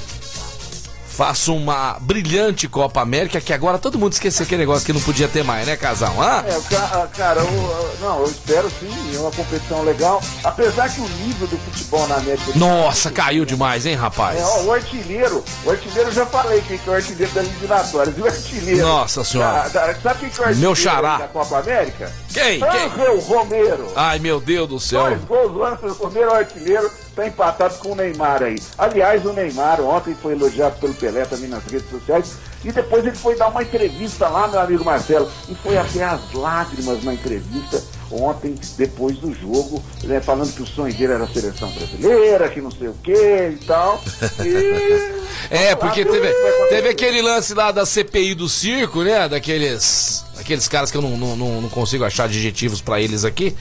faça uma brilhante Copa América, que agora todo mundo esqueceu aquele negócio que não podia ter mais, né, Casal? Hã? É, ca- cara, eu, não, eu espero sim, é uma competição legal. Apesar que o nível do futebol na América do Nossa, caiu demais, hein, rapaz? É, ó, o artilheiro, o artilheiro eu já falei que é o artilheiro das eliminatórias. E o artilheiro. Nossa Senhora. Da- da- sabe quem que é o artilheiro Meu xará. da Copa América? Quem? Quem? Angel Romero. Ai, meu Deus do céu. Dois gols, o Romero é o artilheiro, tá empatado com o Neymar aí. Aliás, o Neymar ontem foi elogiado pelo Pelé também nas redes sociais. E depois ele foi dar uma entrevista lá, meu amigo Marcelo. E foi até as lágrimas na entrevista ontem, depois do jogo, né, falando que o sonho dele era a seleção brasileira, que não sei o que e tal. E... É, porque teve, teve aquele lance lá da CPI do circo, né? Daqueles. Aqueles caras que eu não, não, não- consigo achar adjetivos pra eles aqui.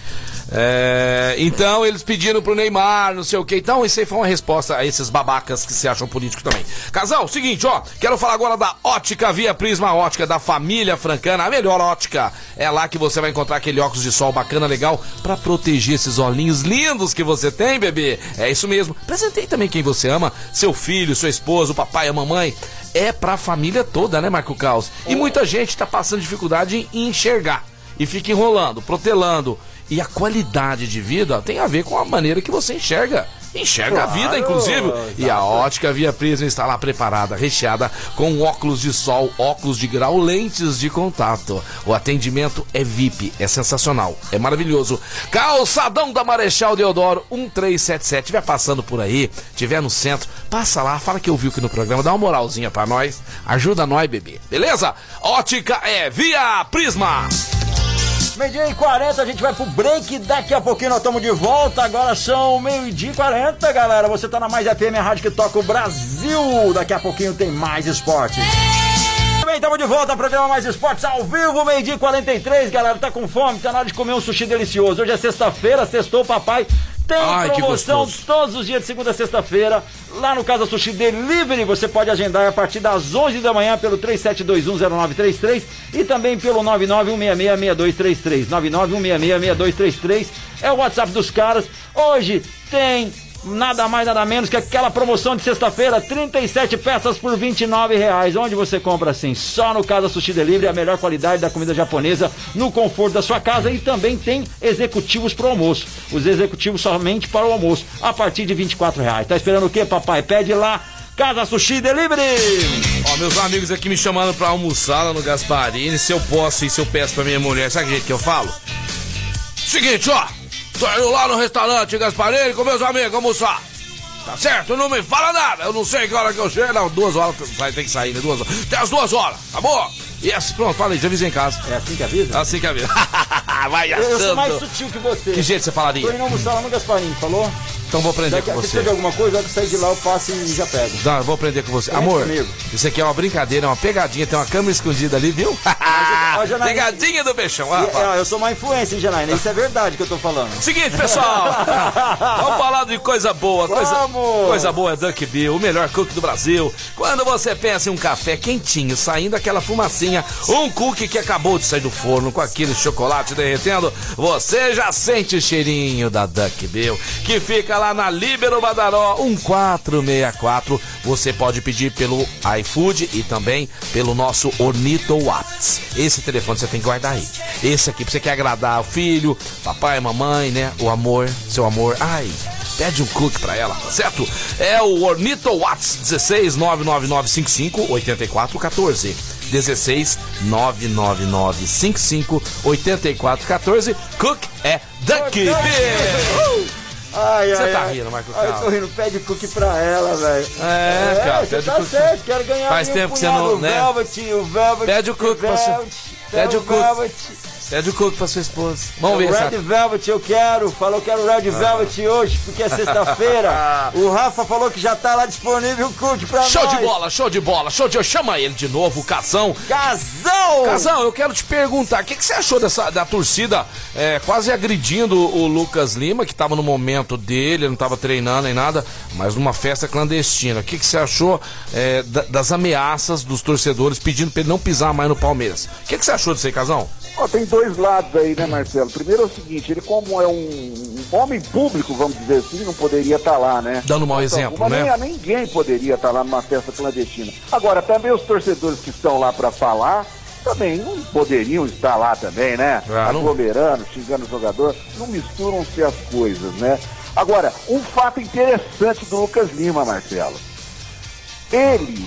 É, então eles pediram pro Neymar, não sei o que. Então, isso aí foi uma resposta a esses babacas que se acham políticos também. Casal, seguinte, ó. Quero falar agora da Ótica Via Prisma Ótica da família francana, a melhor ótica. É lá que você vai encontrar aquele óculos de sol bacana, legal, pra proteger esses olhinhos lindos que você tem, bebê. É isso mesmo. Presentei também quem você ama, seu filho, sua esposa, o papai, a mamãe. É pra família toda, né, Marco Caos? E muita gente tá passando dificuldade em enxergar. E fica enrolando, protelando. E a qualidade de vida tem a ver com a maneira que você enxerga enxerga a vida, inclusive. E a ótica Via Prisma está lá preparada, recheada com óculos de sol, óculos de grau, lentes de contato. O atendimento é VIP, é sensacional, é maravilhoso. Calçadão da Marechal Deodoro 1377. Tiver passando por aí, tiver no centro, passa lá, fala que eu vi aqui no programa, dá uma moralzinha pra nós, ajuda nós, bebê. Beleza? Ótica é Via Prisma. Meio-dia e 40, a gente vai pro break. Daqui a pouquinho nós estamos de volta. Agora são meio-dia e 40, galera. Você tá na Mais FM, a rádio que toca o Brasil. Daqui a pouquinho tem mais esporte. Também estamos de volta, programa Mais Esportes ao vivo, meio-dia e 43, galera. Tá com fome? Tá na hora de comer um sushi delicioso. Hoje é sexta-feira, sextou, papai. Tem Ai, promoção todos os dias de segunda a sexta-feira. Lá no Casa Sushi Delivery, você pode agendar a partir das 11 da manhã pelo 37210933 e também pelo 991666233. 991666233 é o WhatsApp dos caras. Hoje tem nada mais nada menos que aquela promoção de sexta-feira, 37 peças por 29 reais. Onde você compra assim? Só no Casa Sushi Delivery, a melhor qualidade da comida japonesa no conforto da sua casa e também tem executivos para o almoço. Os executivos somente para o almoço, a partir de 24 reais. Tá esperando o quê, papai? Pede lá. Casa Sushi Delivery! Ó, meus amigos aqui me chamando pra almoçar lá no Gasparini. Se eu posso e se eu peço pra minha mulher, sabe o que eu falo? Seguinte, ó. Indo lá no restaurante Gasparini com meus amigos almoçar. Tá certo? Não me fala nada. Eu não sei que hora que eu chego. Não, duas horas vai ter que sair, né? Duas horas. Até as duas horas, tá bom? E assim, pronto, falei, já avisei em casa. É assim que avisa? Assim que avisa. vai Eu, eu sou mais sutil que você. Que jeito você Tô falaria? indo almoçar lá no Gasparinho, falou? Então vou aprender Daqui com você. precisa de alguma coisa, que sair de lá eu passo e já pego. Não, eu vou aprender com você. Amor, comigo. isso aqui é uma brincadeira, é uma pegadinha, tem uma câmera escondida ali, viu? ó, Janaína, pegadinha do peixão. É, eu sou uma influência, hein, Janaína? Isso é verdade que eu tô falando. Seguinte, pessoal, vamos falar de coisa boa. Coisa, Vamos! coisa boa é Duck Bill, o melhor cookie do Brasil. Quando você pensa em um café quentinho, saindo aquela fumacinha, um cookie que acabou de sair do forno com aquele chocolate derretendo, você já sente o cheirinho da Duck Bill, que fica lá na Líbero Badaró 1464. Você pode pedir pelo iFood e também pelo nosso Ornito Watts. Esse telefone você tem que guardar aí. Esse aqui, pra você quer agradar o filho, papai, mamãe, né? O amor, seu amor. Ai, pede um cookie pra ela, tá certo? É o Ornito Watts 16 99955 8414. 16 99955 8414. Cook é Duck Bill. Ai, Você tá ai. rindo, Marco Ai, tô rindo, pede cookie pra ela, velho. É, cara, você pede tá cookie. certo, quero ganhar Faz tempo que você não, o né? Velvet, o Velvet. Pede o cookie. Velvet, Pede o cookie. Pede o cookie pra sua esposa. Vamos ver? Red Velvet eu quero, falou que era o Red Velvet hoje, porque é sexta-feira. o Rafa falou que já tá lá disponível o cookie pra Show nós. de bola, show de bola, show de Chama ele de novo, o Casão. Casão! Casão, eu quero te perguntar, o que, que você achou dessa, da torcida é, quase agredindo o Lucas Lima, que tava no momento dele, não tava treinando nem nada, mas numa festa clandestina. O que, que você achou é, da- das ameaças dos torcedores pedindo pra ele não pisar mais no Palmeiras? O que, que você achou disso aí, Casão? Ó, tem dois lados aí, né, Marcelo? Primeiro é o seguinte, ele como é um, um homem público, vamos dizer assim, não poderia estar lá, né? Dando um mau Então, exemplo, né? nem- ninguém poderia estar lá numa festa clandestina. Agora, também os torcedores que estão lá para falar, também não poderiam estar lá também, né? Ah, Aglomerando, xingando o jogador, não misturam-se as coisas, né? Agora, um fato interessante do Lucas Lima, Marcelo. Ele,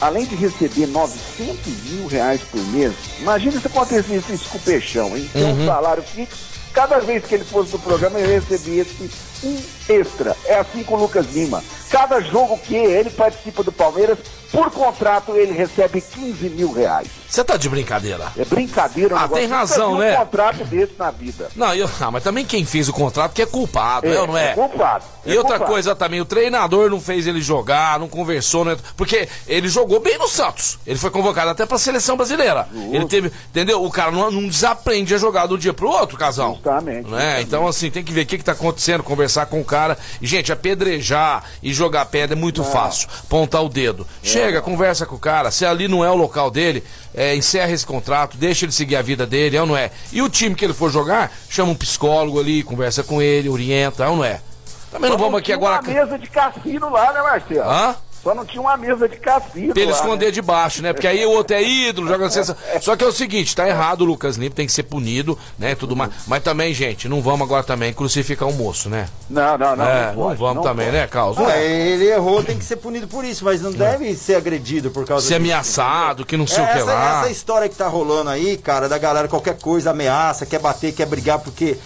além de receber 900 mil reais por mês, imagina se acontecesse isso com o Peixão, hein? Tem Uhum. um salário fixo, cada vez que ele fosse do programa ele recebia esse um extra. É assim com o Lucas Lima. Cada jogo que ele participa do Palmeiras, por contrato ele recebe 15 mil reais. Você tá de brincadeira? É brincadeira, um Ah, tem razão, né? um contrato desse na vida. Não, eu, ah, mas também quem fez o contrato que é culpado, é, não é? culpado. E é outra coisa também, o treinador não fez ele jogar, não conversou, né? Porque ele jogou bem no Santos. Ele foi convocado até pra seleção brasileira. Ele teve, entendeu? O cara não, não desaprende a jogar de um dia pro outro, casal. Justamente, Né? justamente. Então, assim, tem que ver o que, que tá acontecendo, conversar com o cara. E, gente, apedrejar e jogar pedra é muito fácil. Pontar o dedo. Chega, conversa com o cara. Se ali não é o local dele, é, encerra esse contrato, deixa ele seguir a vida dele, é ou não é? E o time que ele for jogar, chama um psicólogo ali, conversa com ele, orienta, é ou não é? Também não vamos aqui tinha agora. uma mesa de cassino lá, né, Marcelo? Hã? Só não tinha uma mesa de cassino. Pra ele lá, esconder né? debaixo, né? Porque aí o outro é ídolo, joga cesta. Só que é o seguinte, tá errado o Lucas Limpo, tem que ser punido, né? Tudo mais. Mas também, gente, não vamos agora também crucificar o moço, né? Não, não, não. é, não, não, pode, vamos não também, pode. né, Carlos? Ah, ele errou, tem que ser punido por isso, mas não deve ser agredido por causa Ser disso, ameaçado, que não sei É, o que essa, lá. essa história que tá rolando aí, cara, da galera, qualquer coisa ameaça, quer bater, quer brigar porque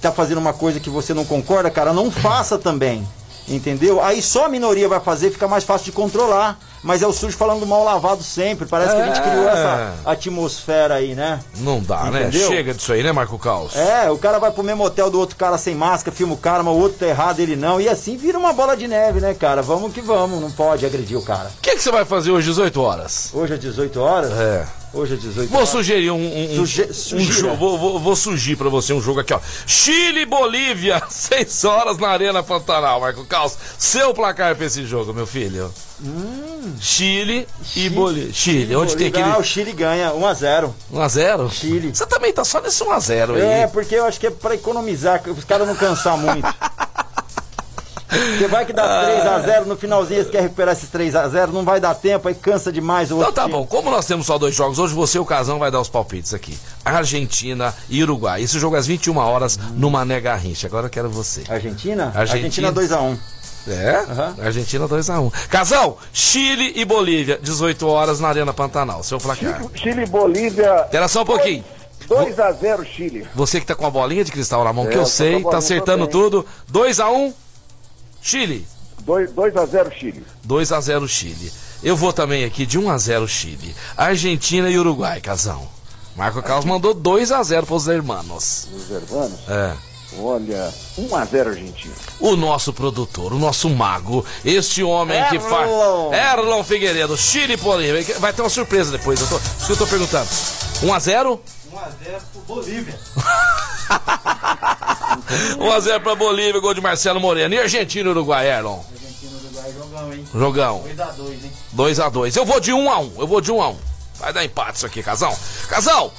tá fazendo uma coisa que você não concorda, cara, não faça também. Entendeu? Aí só a minoria vai fazer, fica mais fácil de controlar. Mas é o sujo falando do mal lavado sempre. Parece que a gente É. criou essa atmosfera aí, né? Não dá, né? Entendeu? Chega disso aí, né, Marco Caos? É, o cara vai pro mesmo hotel do outro cara sem máscara, filma o cara, mas o outro tá errado, ele não. E assim vira uma bola de neve, né, cara? Vamos que vamos, não pode agredir o cara. O que, que você vai fazer hoje, 18 horas? Hoje é 18 horas? É. Hoje é 18 Vou horas. sugerir um, um, Suge- um jogo. Vou, vou, vou sugerir pra você um jogo aqui, ó. Chile e Bolívia, 6 horas na Arena Pantanal, Marco Caos. Seu placar pra esse jogo, meu filho. Chile e Bolívia. Chile, onde tem Bolívia, Ah, o aquele Chile ganha 1x0. 1x0? Chile. Você também tá só nesse 1x0 aí. É, porque eu acho que é pra economizar, os caras não cansar muito. Porque vai que dá 3x0, no finalzinho eles querem recuperar esses 3x0, não vai dar tempo, aí cansa demais o Então outro tá time. bom, como nós temos só dois jogos, hoje você e o Casão vai dar os palpites aqui. Argentina e Uruguai. Esse jogo é às 21 horas no Mané Garrincha. Agora eu quero você. Argentina? Argentina. Argentina 2x1. É? Aham. Argentina 2x1. Casal, Chile e Bolívia, 18 horas na Arena Pantanal. Seu placar. Chile e Bolívia. Espera só um pouquinho. 2x0 Chile. Você que tá com a bolinha de cristal na mão, É, que eu sei, tá acertando também. tudo. 2x1, Chile. 2x0 Chile. 2x0 Chile. Eu vou também aqui de 1x0 Chile. Argentina e Uruguai, Casão. Marco Carlos mandou 2x0 pros hermanos. Os hermanos. É. Olha, 1x0 Argentina. O nosso produtor, o nosso mago, este homem que faz. Erlon. Erlon Figueiredo, Chile Bolívia. Vai ter uma surpresa depois, eu tô, isso que eu tô perguntando. 1x0? 1x0 pro Bolívia. 1x0 pra Bolívia, gol de Marcelo Moreno. E Argentina e Uruguai, Erlon? Argentina, Uruguai, jogão, hein? Jogão. 2x2, hein? 2x2. Eu vou de 1x1. Eu vou de 1x1. Vai dar empate isso aqui, Casão. Casão!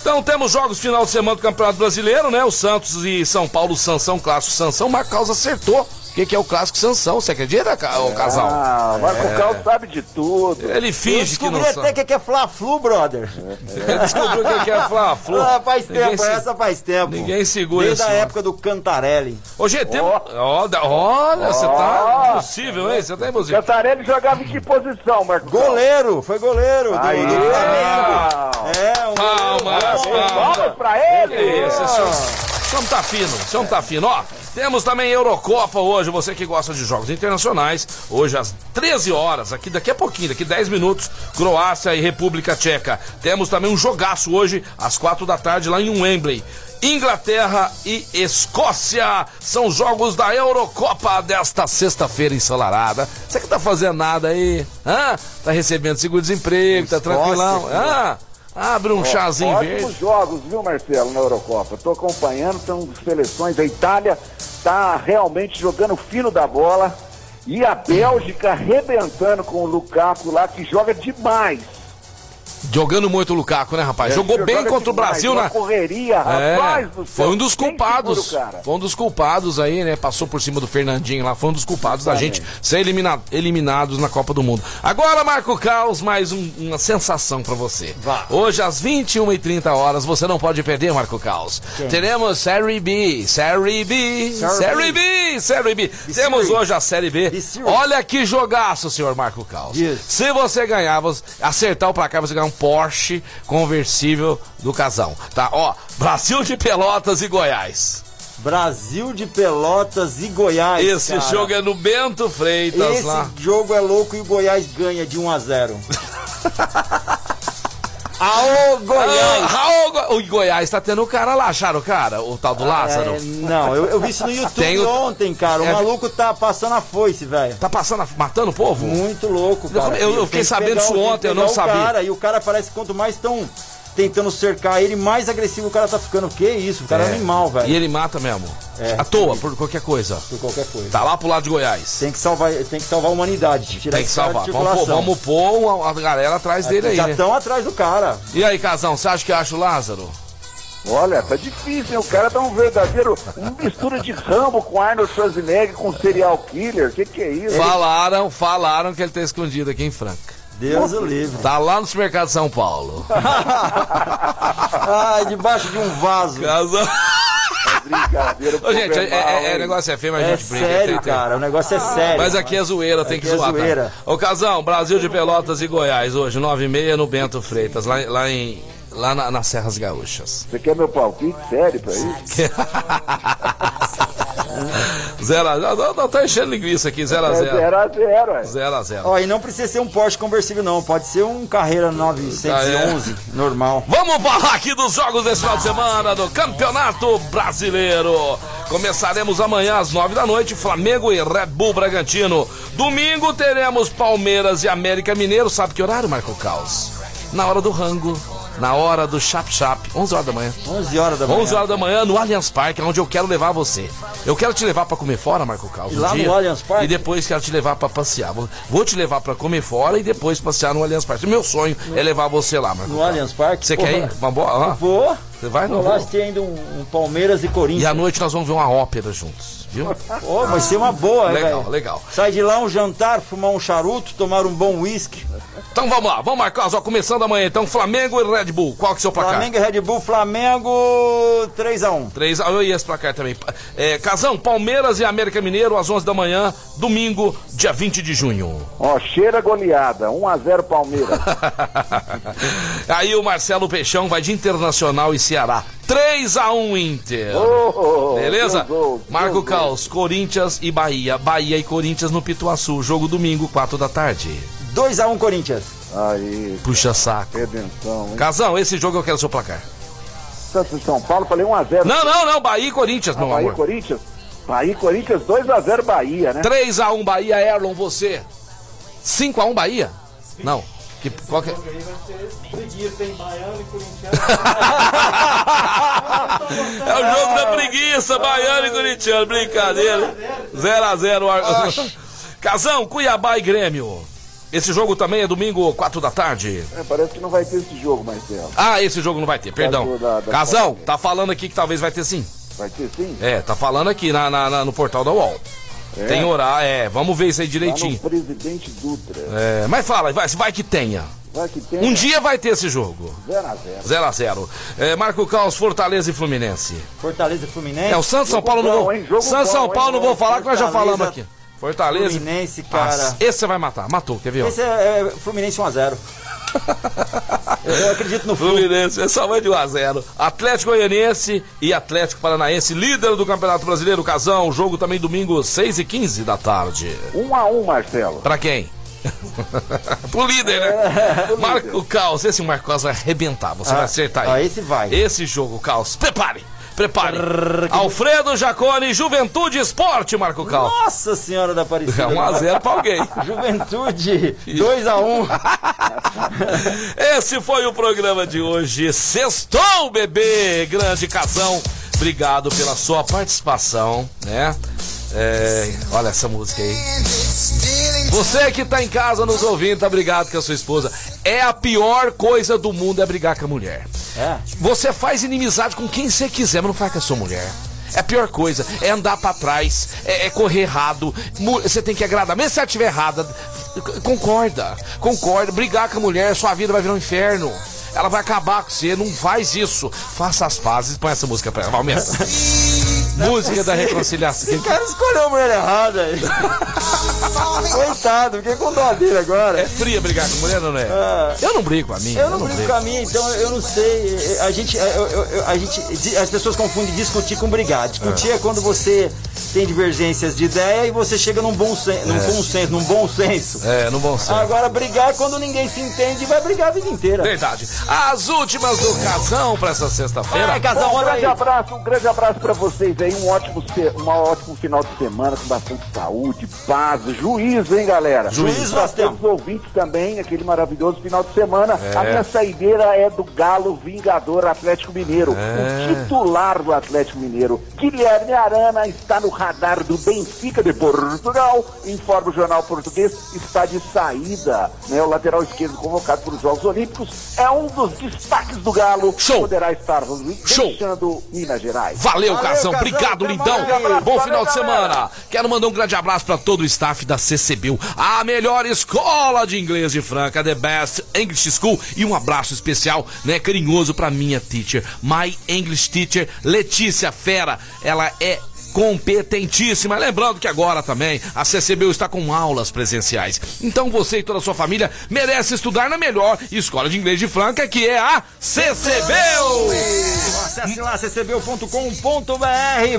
Então temos jogos final de semana do Campeonato Brasileiro, né? O Santos e São Paulo, Sansão, Clássico Sansão. Marcos Carlos acertou. O que, que é o Clássico Sansão? Você acredita, ca- ô, Casal? Ah, Marco É. Carlos sabe de tudo. Ele finge que não descobri sabe. até que é Fla-Flu, brother. Ele descobriu o que que é Fla Flu. Ah, faz Ninguém tempo, se- essa faz tempo. Ninguém segura Desde esse a homem. época do Cantarelli. Ô, gente, tem... Ó, da- olha, você tá impossível, hein? Você tá impossível. Cantarelli jogava em que posição, Marco Goleiro, foi goleiro do, Aí. do Flamengo. É, um Palmas, Carlos? palmas. Palmas pra ele! Isso, esse esse homem tá fino, esse homem tá fino. Ó, temos também Eurocopa hoje, você que gosta de jogos internacionais. Hoje às 13 horas, aqui daqui a pouquinho, daqui 10 minutos, Croácia e República Tcheca. Temos também um jogaço hoje, às 4 da tarde, lá em Wembley. Inglaterra e Escócia são jogos da Eurocopa desta sexta-feira ensolarada. Você que tá fazendo nada aí? Hã? Tá recebendo seguro-desemprego, tá tranquilão? Hã? Abre um chazinho Ótimos verde. jogos, viu, Marcelo, na Eurocopa. Tô acompanhando, são seleções. A Itália tá realmente jogando fino da bola. E a Bélgica arrebentando com o Lukaku lá, que joga demais. Jogando muito o Lukaku, né, rapaz? Jogou Joga bem contra o Brasil na. correria, É, rapaz céu. foi um dos culpados. Foi um dos culpados aí, né? Passou por cima do Fernandinho lá. Foi um dos culpados da gente ser elimina- eliminados na Copa do Mundo. Agora, Marco Caos, mais um- uma sensação pra você. Vá. Hoje, às 21h30 horas, você não pode perder, Marco Caos. Teremos Série B, Série B, Série B, Série B. Temos hoje a Série B. Olha que jogaço, senhor Marco Caos. Yes. Se você ganhar, você acertar o placar, você ganha um Porsche conversível do casal. Tá? Ó, Brasil de Pelotas e Goiás. Brasil de Pelotas e Goiás. Esse cara. jogo é no Bento Freitas Esse lá. jogo é louco e o Goiás ganha de 1 a 0. Aô, Goiás! Ah, Raul Go- o Goiás tá tendo o cara lá, acharam o cara? O tal do Lázaro? É, não, eu, eu vi isso no YouTube Tem o- ontem, cara. O É- maluco tá passando a foice, velho. Tá passando, a- matando o povo? Muito louco, cara. Eu- eu fiquei que sabendo isso ontem, eu não sabia. Cara, e o cara parece que quanto mais estão tentando cercar ele, mais agressivo o cara tá ficando. Que isso? O cara é, É. animal, velho. E ele mata mesmo. É. À toa, por qualquer coisa. Por qualquer coisa. Tá lá pro lado de Goiás. Tem que salvar, tem que salvar a humanidade. Tirar Tem que esse cara salvar. Vamos pôr, vamos pôr a, a galera atrás dele aí, Já né? estão atrás do cara. E aí, Casão, você acha que acha o Lázaro? Olha, tá difícil, hein? O cara tá um verdadeiro. Uma mistura de Rambo com Arnold Schwarzenegger com serial killer. Que que é isso? Falaram, falaram que ele tá escondido aqui em Franca. Deus o livre. Tá lá no supermercado de São Paulo. Ai, debaixo de um vaso. Casal. Brincadeira. Ô, gente, é, é- mal, é negócio é feio, mas a É gente brinca. sério, tem- tem- cara. O negócio é sério. Mas aqui é zoeira, tem Aqui que é zoar. zoeira. Tá? Ô, Casão, Brasil de Pelotas e Goiás, hoje, 9 e meia no Bento Freitas, lá, lá em. Lá na- nas Serras Gaúchas. Você quer meu palpite sério pra isso? Zero a zero. Não, não, tá enchendo linguiça aqui, 0 a É 0 zero a zero, é. 0 a 0 Ó, e não precisa ser um Porsche conversível, não. Pode ser um Carreira 911, normal. Vamos falar aqui dos jogos desse final de semana do Campeonato Brasileiro. Começaremos amanhã às nove da noite, Flamengo e Red Bull Bragantino. Domingo teremos Palmeiras e América Mineiro. Sabe que horário, Marco Caos? Na hora do rango, na hora do chap-chap, 11 horas da manhã. 11 horas da manhã. 11 horas da manhã no Allianz Parque, onde eu quero levar você. Eu quero te levar pra comer fora, Marco Caos. E um lá no dia, Allianz Parque? E depois quero te levar pra passear. Vou, vou te levar pra comer fora e depois passear no Allianz Parque. Meu sonho é levar você lá, Marco No Caos. Allianz Parque. Você Porra, quer ir? Uma boa? Vou. Você vai? Não Vou assistir ainda um, um Palmeiras e Corinthians. E à noite nós vamos ver uma ópera juntos, viu? Ô, vai ser uma boa, hein, Legal, velho? legal. Sai de lá um jantar, fumar um charuto, tomar um bom uísque. Então vamos lá, vamos marcar, ó, começando amanhã. Então, Flamengo e Red Bull. Qual que é o seu placar? Flamengo e Red Bull, Flamengo 3x1. 3 a 1 e esse placar também. É, Casão, Palmeiras e América Mineiro às 11 da manhã, domingo, dia 20 de junho. Ó, cheira goleada. 1x0 Palmeiras. Aí o Marcelo Peixão vai de Internacional e Ceará. 3 a 1 Inter. Ô, Beleza? Deus ouve, Marco Deus Caos, Corinthians e Bahia. Bahia e Corinthians no Pituaçu. Jogo domingo, 4 da tarde. 2x1 Corinthians. Aí, Puxa saco. redenção, hein? Casão, esse jogo eu quero seu placar. Santos e São Paulo, falei 1x0. Não, não, não. Bahia e Corinthians, meu Bahia e amor. Corinthians? Bahia e Corinthians, 2x0 Bahia, né? 3x1 Bahia, Erlon, você. 5x1 Bahia? Não. Que, qual que é? É o jogo da preguiça, Baiano e Corintiano, brincadeira. 0x0. Casão, Cuiabá e Grêmio. Esse jogo também é domingo, 4 da tarde. É, parece que não vai ter esse jogo, Marcelo. Ah, esse jogo não vai ter, perdão. da- da- Casão, tá falando aqui que talvez vai ter sim. Vai ter sim? É, tá falando aqui na, na- na- no portal da UOL. Tem horário, é, vamos ver isso aí Lá direitinho. no Presidente Dutra. É, mas fala, vai, vai que tenha. Vai que tem Um dia vai ter esse jogo. 0x0. 0 a 0 é, Marco Caos, Fortaleza e Fluminense. Fortaleza e Fluminense. É, o Santos São Paulo não bom, vou. hein? Jogo Santos bom, São hein? Paulo não vou falar que nós já falamos aqui. Fortaleza. Fluminense, Ah, cara. esse você vai matar. Matou, quer ver? Esse é, é Fluminense 1x0. Eu, acredito no Flu. Fluminense, é só vai de 1 a 0 Atlético Goianiense e Atlético Paranaense, líder do Campeonato Brasileiro, Casão. Jogo também domingo, 6 e 15 da tarde. 1x1, Marcelo. Pra quem? Pro líder, né? Marco Caos, esse Marco Caos vai arrebentar, você vai acertar ah, aí. esse vai. Esse jogo, Caos, prepare, prepare. Alfredo Jacone, Juventude Esporte, Marco Caos. Nossa Senhora da Aparecida. É 1x0 pra alguém. Juventude, 2x1. Esse foi o programa de hoje. Sextou, bebê! Grande Casão, obrigado pela sua participação, né? É, olha essa música aí. Você que tá em casa nos ouvindo, tá brigado com a sua esposa. É a pior coisa do mundo é brigar com a mulher. É. Você faz inimizade com quem você quiser, mas não faz com a sua mulher. É a pior coisa, é andar pra trás, é, é correr errado. Você tem que agradar, mesmo se ela estiver errada, concorda, concorda. Brigar com a mulher, sua vida vai virar um inferno. Ela vai acabar com você, não faz isso. Faça as pazes e põe essa música pra ela, vai aumenta. música da reconciliação. Esse cara escolheu a mulher errada. aí. Coitado, fiquei com dó dele agora. É fria brigar com mulher, não é? Eu não brigo com a minha. Eu não brigo com a minha, então eu não sei. A gente, eu- eu- eu- a gente, as pessoas confundem discutir com brigar. Discutir é, quando você tem divergências de ideia e você chega num bom senso, num bom senso, num bom senso. É, no bom senso. Agora brigar é quando ninguém se entende e vai brigar a vida inteira. Verdade. As últimas do casão pra essa sexta-feira. Vai, casal, um manda aí. grande abraço, um grande abraço pra vocês aí, um ótimo, um ótimo final de semana com bastante saúde, paz, juízo, hein, galera? Juízo nós todos temos. os ouvintes também, aquele maravilhoso final de semana. É. A minha saideira é do Galo Vingador Atlético Mineiro, É. o titular do Atlético Mineiro. Guilherme Arana está no radar do Benfica de Portugal. Informa o jornal português, está de saída. Né? O lateral esquerdo convocado para os Jogos Olímpicos é um dos destaques do Galo. Show. Poderá estar Show. deixando Minas Gerais. Valeu, Valeu, Casão. Obrigado, lindão. Bom Valeu, final de semana. Quero mandar um grande abraço para todo o staff da CCBU, a melhor escola de inglês de Franca, The Best English School. E um abraço especial, né, carinhoso para minha teacher, my English teacher, Letícia Fera. Ela é competentíssima. Lembrando que agora também a CCBU está com aulas presenciais. Então você e toda a sua família merece estudar na melhor escola de inglês de Franca, que é a CCBU. Acesse lá ccbu.com.br.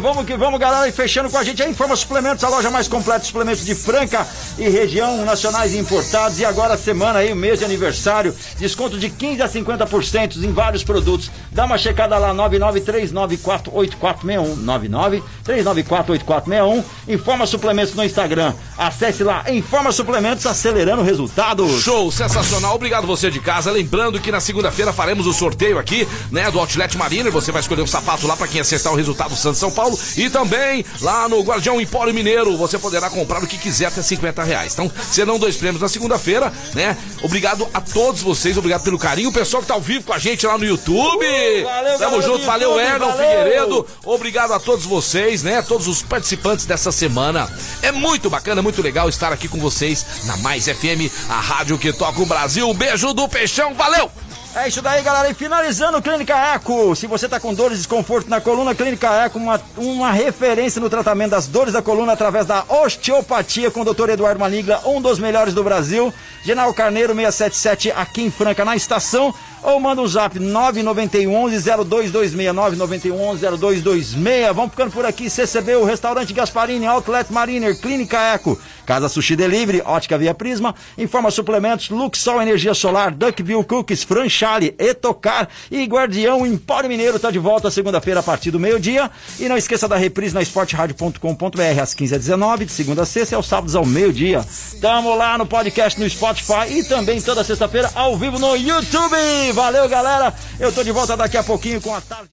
Vamos que vamos, galera. E fechando com a gente a Informa Suplementos, a loja mais completa de suplementos de Franca e região, nacionais importados. E agora, semana aí, mês de aniversário, desconto de 15 a 50% em vários produtos. Dá uma checada lá, 993948461. 993948461. Informa Suplementos no Instagram. Acesse lá, Informa Suplementos, acelerando resultados. Show, sensacional. Obrigado você de casa. Lembrando que na segunda-feira faremos o sorteio aqui, né, do Outlet Marina. Você vai escolher um sapato lá para quem acertar o resultado do Santos São Paulo. E também lá no Guardião Empório Mineiro, você poderá comprar o que quiser até 50 reais. Então, serão dois prêmios na segunda-feira, né? Obrigado a todos vocês, obrigado pelo carinho. O pessoal que tá ao vivo com a gente lá no YouTube. Uh, valeu, Tamo galera junto, valeu, YouTube, valeu. Figueiredo. Obrigado a todos vocês, né? Todos os participantes dessa semana. É muito bacana, muito legal estar aqui com vocês na Mais FM, a rádio que toca o Brasil. Um beijo do Peixão, valeu! É isso daí, galera. E finalizando, Clínica Eco. Se você tá com dores e desconforto na coluna, Clínica Eco, uma, uma referência no tratamento das dores da coluna através da osteopatia com o Dr. Eduardo Manigla, um dos melhores do Brasil. General Carneiro 677 aqui em Franca, na estação. Ou manda o um zap 991-0226, 991-0226. Vamos ficando por aqui. CCB, o Restaurante Gasparini, Outlet Mariner, Clínica Eco, Casa Sushi Delivery, Ótica Via Prisma, Informa Suplementos, Luxol Energia Solar, Duckville Cookies, Franchale, Etocar e Guardião Empório Mineiro tá de volta segunda-feira a partir do meio-dia. E não esqueça da reprise na esporteradio.com.br às 15h19, de segunda a sexta e aos sábados ao meio-dia. Tamo lá no podcast no Spotify e também toda sexta-feira ao vivo no YouTube. Valeu, galera. Eu tô de volta daqui a pouquinho com a tarde.